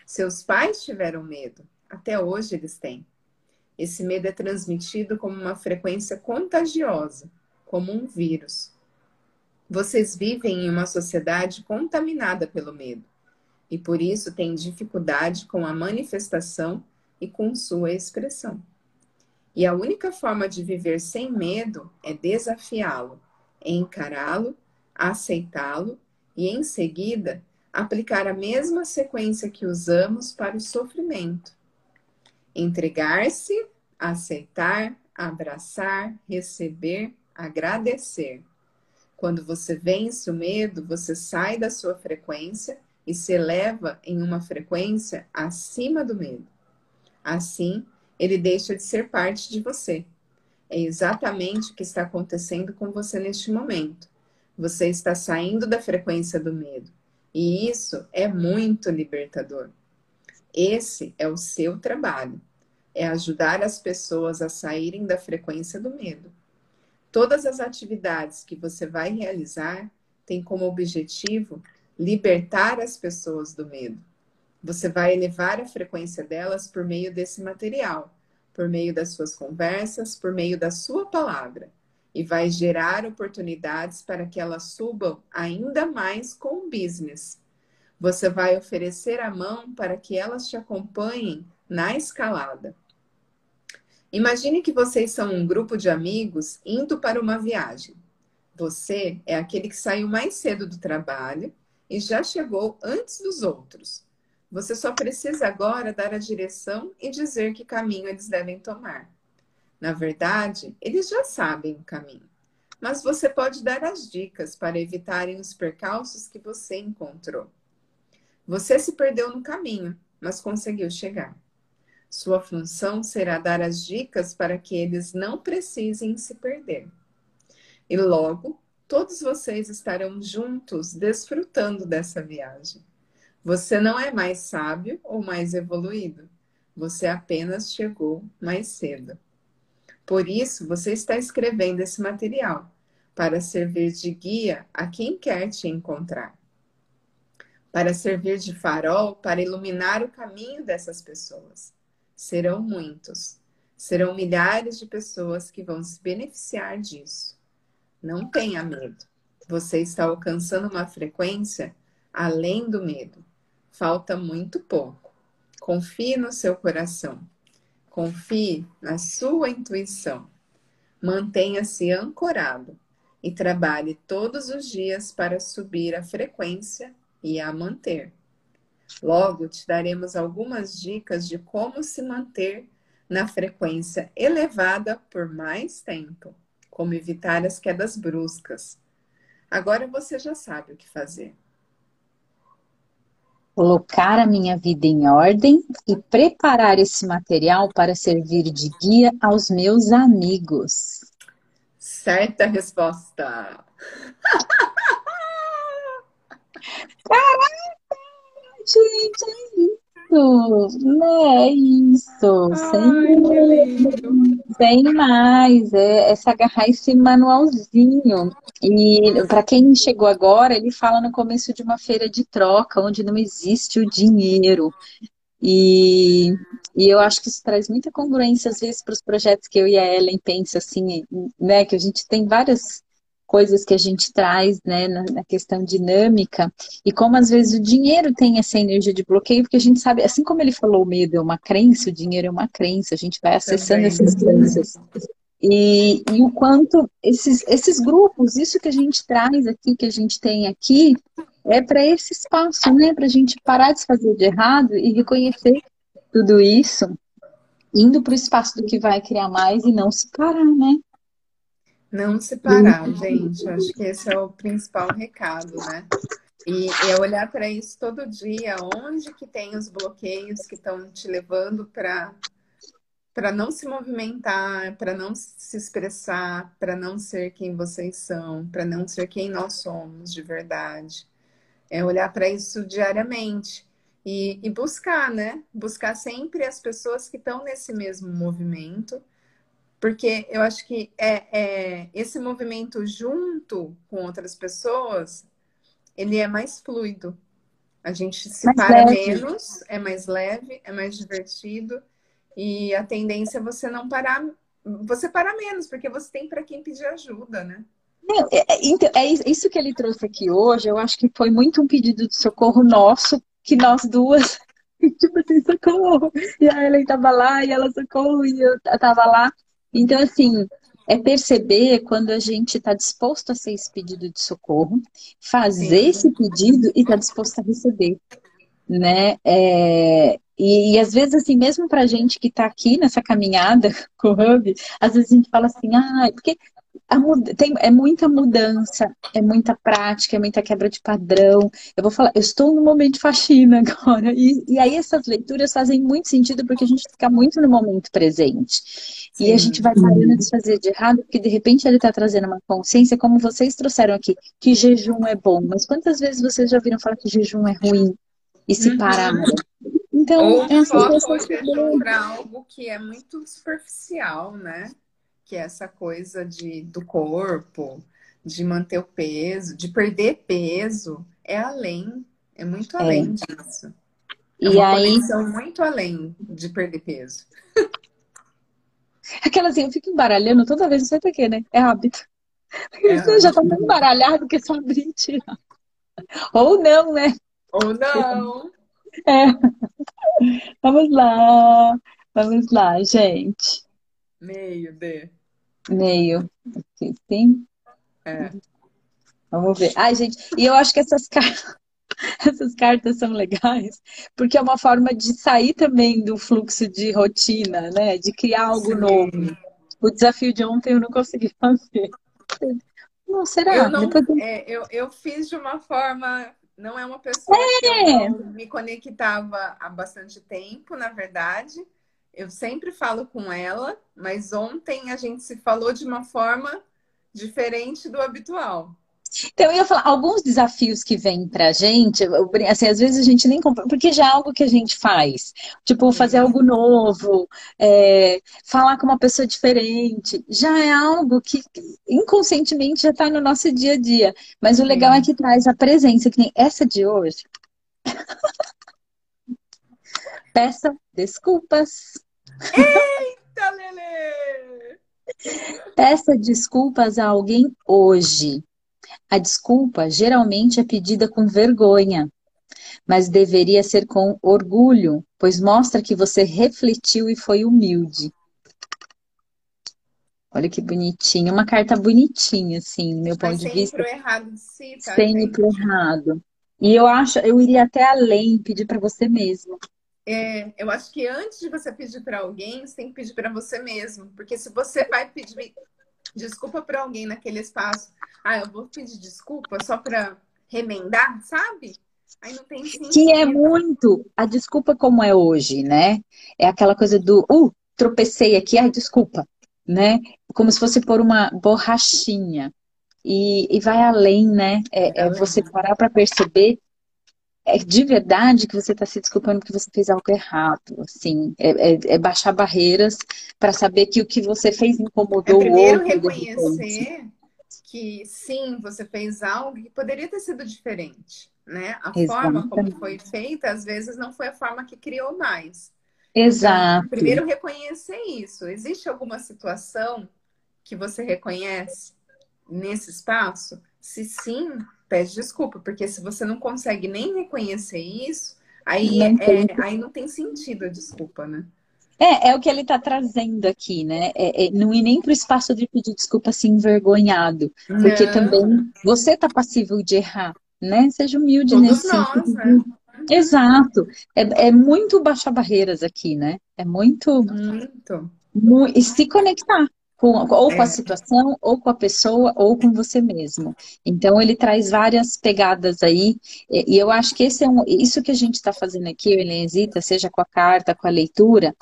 Speaker 2: Seus pais tiveram medo, até hoje eles têm. Esse medo é transmitido como uma frequência contagiosa, como um vírus. Vocês vivem em uma sociedade contaminada pelo medo e por isso têm dificuldade com a manifestação e com sua expressão. E a única forma de viver sem medo é desafiá-lo, encará-lo, aceitá-lo e, em seguida, aplicar a mesma sequência que usamos para o sofrimento. Entregar-se, aceitar, abraçar, receber, agradecer. Quando você vence o medo, você sai da sua frequência e se eleva em uma frequência acima do medo. Assim, ele deixa de ser parte de você. É exatamente o que está acontecendo com você neste momento. Você está saindo da frequência do medo. E isso é muito libertador. Esse é o seu trabalho. É ajudar as pessoas a saírem da frequência do medo. Todas as atividades que você vai realizar têm como objetivo libertar as pessoas do medo. Você vai elevar a frequência delas por meio desse material, por meio das suas conversas, por meio da sua palavra. E vai gerar oportunidades para que elas subam ainda mais com o business. Você vai oferecer a mão para que elas te acompanhem na escalada. Imagine que vocês são um grupo de amigos indo para uma viagem. Você é aquele que saiu mais cedo do trabalho e já chegou antes dos outros. Você só precisa agora dar a direção e dizer que caminho eles devem tomar. Na verdade, eles já sabem o caminho, mas você pode dar as dicas para evitarem os percalços que você encontrou. Você se perdeu no caminho, mas conseguiu chegar. Sua função será dar as dicas para que eles não precisem se perder. E logo, todos vocês estarão juntos desfrutando dessa viagem. Você não é mais sábio ou mais evoluído. Você apenas chegou mais cedo. Por isso, você está escrevendo esse material para servir de guia a quem quer te encontrar, para servir de farol para iluminar o caminho dessas pessoas. Serão muitos, serão milhares de pessoas que vão se beneficiar disso. Não tenha medo. Você está alcançando uma frequência além do medo. Falta muito pouco. Confie no seu coração. Confie na sua intuição. Mantenha-se ancorado e trabalhe todos os dias para subir a frequência e a manter. Logo, te daremos algumas dicas de como se manter na frequência elevada por mais tempo, como evitar as quedas bruscas. Agora você já sabe o que fazer.
Speaker 1: Colocar a minha vida em ordem e preparar esse material para servir de guia aos meus amigos.
Speaker 2: Certa resposta. <laughs>
Speaker 1: Caraca, gente, é isso. Não é isso. Ai, sem, sem mais. É, é se agarrar esse manualzinho. E para quem chegou agora, ele fala no começo de uma feira de troca, onde não existe o dinheiro. E, e eu acho que isso traz muita congruência, às vezes, para os projetos que eu e a Ellen pensam, assim, né? Que a gente tem várias coisas que a gente traz, né, na, na, questão dinâmica, e como às vezes o dinheiro tem essa energia de bloqueio, porque a gente sabe, assim como ele falou, o medo é uma crença, o dinheiro é uma crença, a gente vai acessando Também. essas crenças. E, e o quanto esses, esses grupos, isso que a gente traz aqui, que a gente tem aqui, é para esse espaço, né? Para a gente parar de se fazer de errado e reconhecer tudo isso, indo para o espaço do que vai criar mais e não se parar, né?
Speaker 2: Não se parar, gente. Acho que esse é o principal recado, né? E é olhar para isso todo dia, onde que tem os bloqueios que estão te levando para para não se movimentar, para não se expressar, para não ser quem vocês são, para não ser quem nós somos de verdade é olhar para isso diariamente e, e, buscar, né? Buscar sempre as pessoas que estão nesse mesmo movimento, porque eu acho que é, é, esse movimento junto com outras pessoas, ele é mais fluido. A gente se mais para leve. menos, é mais leve, é mais divertido e a tendência é você não parar, você parar menos, porque você tem para quem pedir ajuda, né?
Speaker 1: É, é, então, é isso que ele trouxe aqui hoje. Eu acho que foi muito um pedido de socorro nosso, que nós duas, <laughs> tipo assim, socorro. E a Ellen tava lá, e ela socorro, e eu tava lá. Então, assim, é perceber quando a gente está disposto a ser esse pedido de socorro, fazer Sim. esse pedido e está disposto a receber, né? É, e, e, às vezes, assim, mesmo pra gente que está aqui nessa caminhada <laughs> com o Hub, às vezes a gente fala assim, ah, porque tem, é muita mudança, é muita prática, é muita quebra de padrão. Eu vou falar, eu estou no momento de faxina <laughs> agora. E, e aí essas leituras fazem muito sentido porque a gente fica muito no momento presente. Sim. E a gente vai parando de fazer de errado, porque de repente ele está trazendo uma consciência, como vocês trouxeram aqui, que jejum é bom. Mas quantas vezes vocês já ouviram falar que jejum é ruim? E se uhum. parar?
Speaker 2: Então, Ou é só jejum para algo que é muito superficial, né? Que é essa coisa de, do corpo, de manter o peso, de perder peso, é além, é muito é. além é. disso. É e aí... muito além de perder peso. <laughs>
Speaker 1: Aquela assim, eu fico embaralhando toda vez, não sei porquê, né? É hábito. É Você já tá tão embaralhado que é só abrir e tirar. Ou não, né?
Speaker 2: Ou não.
Speaker 1: É. Vamos lá. Vamos lá, gente.
Speaker 2: Meio D.
Speaker 1: Meio. Aqui, sim.
Speaker 2: É.
Speaker 1: Vamos ver. Ai, gente, e eu acho que essas cartas. <laughs> Essas cartas são legais, porque é uma forma de sair também do fluxo de rotina, né? De criar algo Sim. novo. O desafio de ontem eu não consegui <laughs> fazer. Não, será?
Speaker 2: Eu, não,
Speaker 1: Depois...
Speaker 2: é, eu, eu fiz de uma forma. Não é uma pessoa é. que eu me conectava há bastante tempo, na verdade. Eu sempre falo com ela, mas ontem a gente se falou de uma forma diferente do habitual.
Speaker 1: Então, eu ia falar, alguns desafios que vêm pra gente, assim, às vezes a gente nem compra, porque já é algo que a gente faz. Tipo, fazer algo novo, é, falar com uma pessoa diferente, já é algo que inconscientemente já está no nosso dia a dia. Mas o legal é que traz a presença, que nem essa de hoje. <laughs> Peça desculpas.
Speaker 2: Eita, Lele!
Speaker 1: Peça desculpas a alguém hoje. A desculpa geralmente é pedida com vergonha, mas deveria ser com orgulho, pois mostra que você refletiu e foi humilde. Olha que bonitinho, uma carta bonitinha, assim, meu ponto de vista.
Speaker 2: Sem errado de si, tá?
Speaker 1: Sem pro errado. E eu acho, eu iria até além, pedir para você mesmo.
Speaker 2: É, eu acho que antes de você pedir para alguém, você tem que pedir para você mesmo, porque se você vai pedir desculpa para alguém naquele espaço. Ah, eu vou pedir desculpa só para remendar, sabe? Aí não tem sentido.
Speaker 1: Que é muito a desculpa como é hoje, né? É aquela coisa do, uh, tropecei aqui, ai, desculpa, né? Como se fosse por uma borrachinha. E, e vai além, né? É, é você parar para perceber é de verdade que você está se desculpando porque você fez algo errado, assim, é, é, é baixar barreiras para saber que o que você fez incomodou é
Speaker 2: primeiro
Speaker 1: o
Speaker 2: outro. reconhecer que sim, você fez algo que poderia ter sido diferente, né? A Exatamente. forma como foi feita, às vezes não foi a forma que criou mais.
Speaker 1: Exato.
Speaker 2: Então, primeiro reconhecer isso. Existe alguma situação que você reconhece nesse espaço? Se sim, pede desculpa, porque se você não consegue nem reconhecer isso, aí não, é, aí não tem sentido a desculpa, né?
Speaker 1: É, é o que ele está trazendo aqui, né? É, é, não ir nem para o espaço de pedir desculpa assim, envergonhado. Porque também você está passível de errar, né? Seja humilde
Speaker 2: Todos
Speaker 1: nesse
Speaker 2: nós, sentido. Né?
Speaker 1: Exato. É, é muito baixar barreiras aqui, né? É muito.
Speaker 2: Muito.
Speaker 1: muito e se conectar com, ou com a é. situação, ou com a pessoa, ou com você mesmo. Então ele traz várias pegadas aí, e, e eu acho que esse é um, isso que a gente está fazendo aqui, o Helenzita, seja com a carta, com a leitura,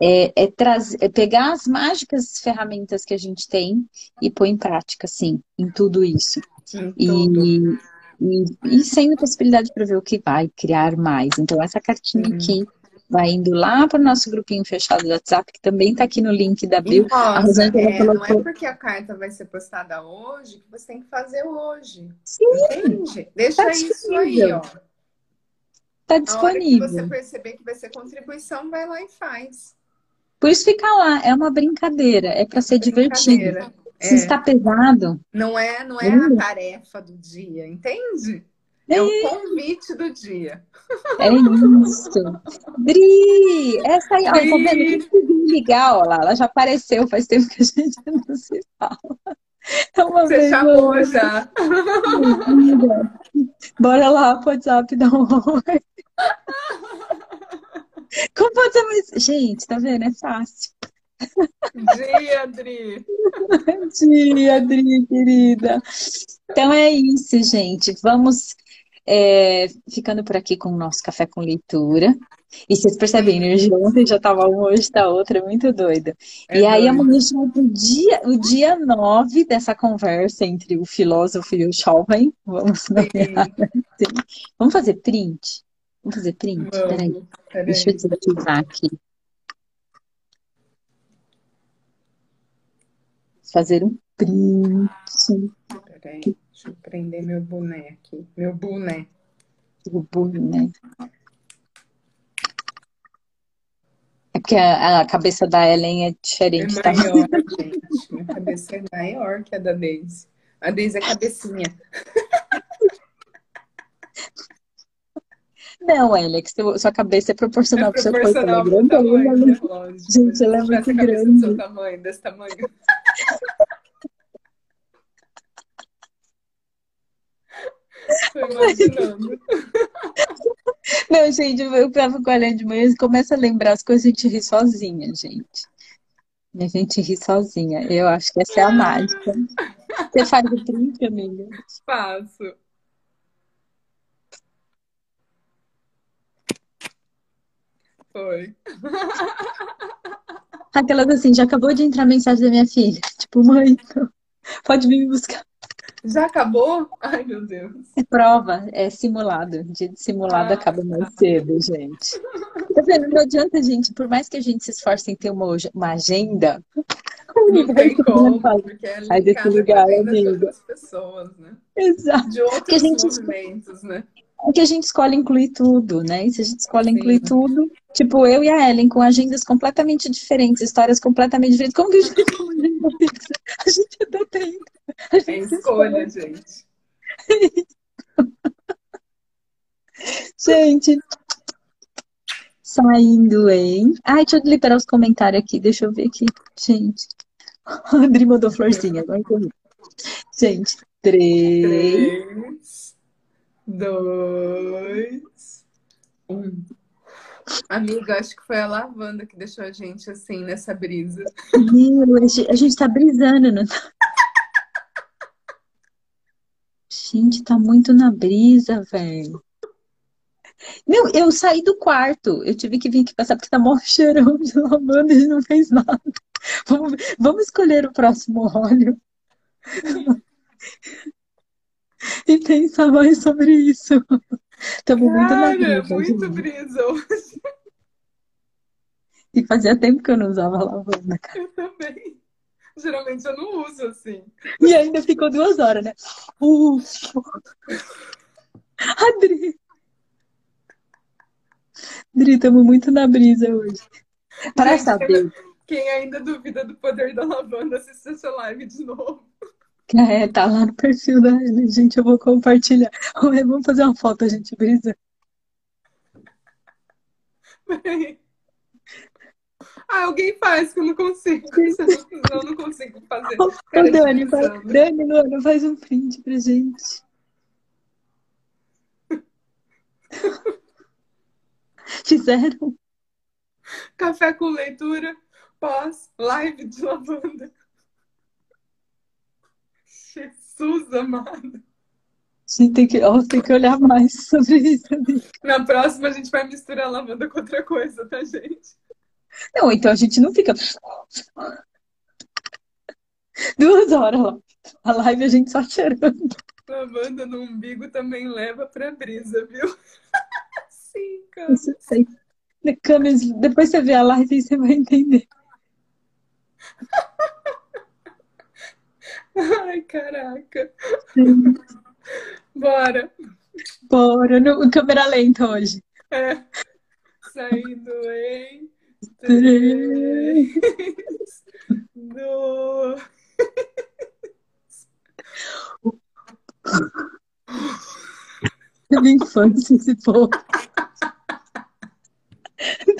Speaker 1: é, é, traz, é pegar as mágicas ferramentas que a gente tem e pôr em prática, sim, em tudo isso.
Speaker 2: Em e,
Speaker 1: e, e, sem possibilidade para ver o que vai criar mais. Então, essa cartinha uhum. aqui vai indo lá para o nosso grupinho fechado do WhatsApp, que também está aqui no link da bio.
Speaker 2: a Rosângela é, colocou... Não é porque a carta vai ser postada hoje que você tem que fazer hoje. Sim. Entende? Deixa tá isso aí, ó.
Speaker 1: Está disponível.
Speaker 2: Se você perceber que vai ser contribuição, vai lá e faz.
Speaker 1: Por isso fica lá, é uma brincadeira, é para ser divertido. Se é. está pesado.
Speaker 2: Não é, não é a tarefa do dia, entende? É o convite do dia.
Speaker 1: É isso. Dri! Essa aí, ó, tá vendo? Que ligar, ó lá, ela já apareceu, faz tempo que a gente <laughs> não se fala.
Speaker 2: É uma Você chamou já. <laughs>
Speaker 1: Bora lá pro WhatsApp dar um oi. <laughs> Como pode ser mais. Gente, tá vendo? É fácil.
Speaker 2: Dia, Adri. <laughs>
Speaker 1: Dia, Adri, querida. Então é isso, gente. Vamos é, ficando por aqui com o nosso café com leitura. E vocês percebem, a energia ontem já estava uma, hoje está outra, é muito doida. É e aí amanhã já é o dia, o dia 9 dessa conversa entre o filósofo e o jovem. Vamos, Vamos fazer print? Vamos fazer print? Vamos, peraí. peraí. Deixa eu desativar aqui. Fazer um print.
Speaker 2: Peraí. Deixa eu prender meu boné aqui. Meu boné.
Speaker 1: O boné. É porque a, a, cabeça da Ellen é diferente,
Speaker 2: é tá? maior, gente. Minha cabeça é maior que a da Daisy. A Daisy é cabecinha.
Speaker 1: Não, Alex, sua cabeça é proporcional, é
Speaker 2: proporcional pro seu corpo. Ela é grande. Tamanho,
Speaker 1: Gente, ela é muito grande.
Speaker 2: Do seu tamanho, desse tamanho. <laughs> Tô imaginando. <laughs>
Speaker 1: Não, gente, eu tava com a Helena de manhã e começa a lembrar as coisas a gente ri sozinha, gente. A gente ri sozinha. Eu acho que essa é a mágica. Você faz o print, amiga?
Speaker 2: Faço. Foi.
Speaker 1: Aquelas assim, já acabou de entrar a mensagem da minha filha. Tipo, mãe, pode vir me buscar.
Speaker 2: Já acabou? Ai, meu Deus.
Speaker 1: É prova, é simulado. Dia de simulado
Speaker 2: Ah,
Speaker 1: acaba mais cedo, gente. Tá vendo? Não adianta, gente, por mais que a gente se esforce em ter uma, uma agenda,
Speaker 2: Não tem como, porque é
Speaker 1: Sai desse lugar, amiga.
Speaker 2: outras pessoas, né?
Speaker 1: Exato.
Speaker 2: De outros
Speaker 1: gente,
Speaker 2: movimentos, né?
Speaker 1: Porque a gente escolhe incluir tudo, né? E se a gente escolhe incluir
Speaker 2: Sim.
Speaker 1: tudo, tipo, eu e a Ellen com agendas completamente diferentes, histórias completamente diferentes, como que a gente <laughs> tem? A gente até tenta. A
Speaker 2: É
Speaker 1: gente se
Speaker 2: escolha,
Speaker 1: escolhe.
Speaker 2: gente.
Speaker 1: Gente, saindo, hein? Ai, deixa eu liberar os comentários aqui. Deixa eu ver aqui. Gente. <laughs> A Adri mandou florzinha. Agora que. Gente, três.
Speaker 2: Três, dois, um. Amiga, acho que foi a lavanda que deixou a gente assim nessa brisa.
Speaker 1: Meu, a gente- tá brisando, não tá? Gente, tá muito na brisa, velho. Meu, eu saí do quarto. Eu tive que vir aqui passar porque tá mó cheirão de lavanda e não fez nada. Vamos, vamos escolher o próximo óleo <laughs> e pensar mais sobre isso. <laughs> Estamos muito na brisa,
Speaker 2: muito brisa hoje.
Speaker 1: E fazia tempo que eu não usava lavanda, cara.
Speaker 2: Eu também. Geralmente eu não uso assim.
Speaker 1: E ainda ficou duas horas, né? Uh, <laughs> Adri. Adri, estamos muito na brisa hoje. Para
Speaker 2: Gente,
Speaker 1: saber.
Speaker 2: quem ainda duvida do poder da lavanda, assista essa live de novo.
Speaker 1: É, tá lá no perfil da Ellen, gente. Eu vou compartilhar. Vamos fazer uma foto, a gente brisa. <laughs>
Speaker 2: Ah, alguém faz que eu não consigo. Eu não, consigo fazer.
Speaker 1: Ô, Dani. Dani, Luana, faz um print pra gente. <laughs> Fizeram?
Speaker 2: Café com leitura, pós, live de lavanda. Jesus amado.
Speaker 1: A gente tem que, ó, tem que olhar mais sobre isso.
Speaker 2: Na próxima a gente vai misturar lavanda com outra coisa, tá, gente?
Speaker 1: Não, então a gente não fica duas horas lá. A live a gente só cheirando.
Speaker 2: Lavanda no umbigo também leva pra brisa, viu? <laughs> Sim.
Speaker 1: Na câmera, Depois você vê a live e você vai entender. <laughs>
Speaker 2: Ai, caraca.
Speaker 1: Sim.
Speaker 2: Bora.
Speaker 1: Bora, no, câmera lenta hoje.
Speaker 2: É. Saindo em
Speaker 1: Três.
Speaker 2: dois.
Speaker 1: Minha infância esse povo.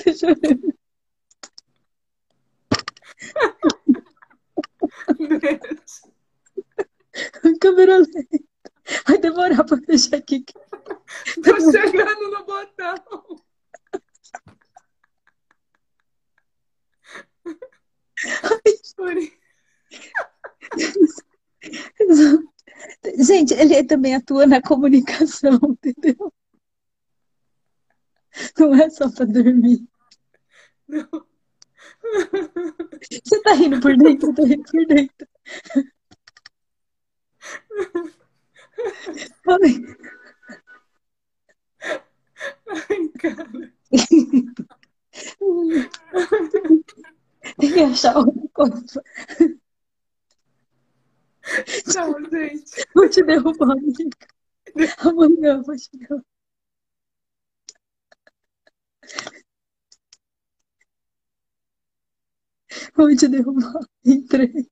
Speaker 1: Deixa eu ver. <laughs> Câmera lenta. Vai demorar pra fechar aqui. <laughs>
Speaker 2: Tô chegando no botão. <laughs>
Speaker 1: Gente, ele também atua na comunicação, entendeu? Não é só pra dormir.
Speaker 2: Não.
Speaker 1: Você tá rindo por dentro, eu tô rindo por dentro. Ai,
Speaker 2: Ai, cara.
Speaker 1: tem que achar alguma coisa.
Speaker 2: Tchau, gente.
Speaker 1: Vou te derrubar, amiga. Amanhã vou te derrubar. Vou te derrubar em três.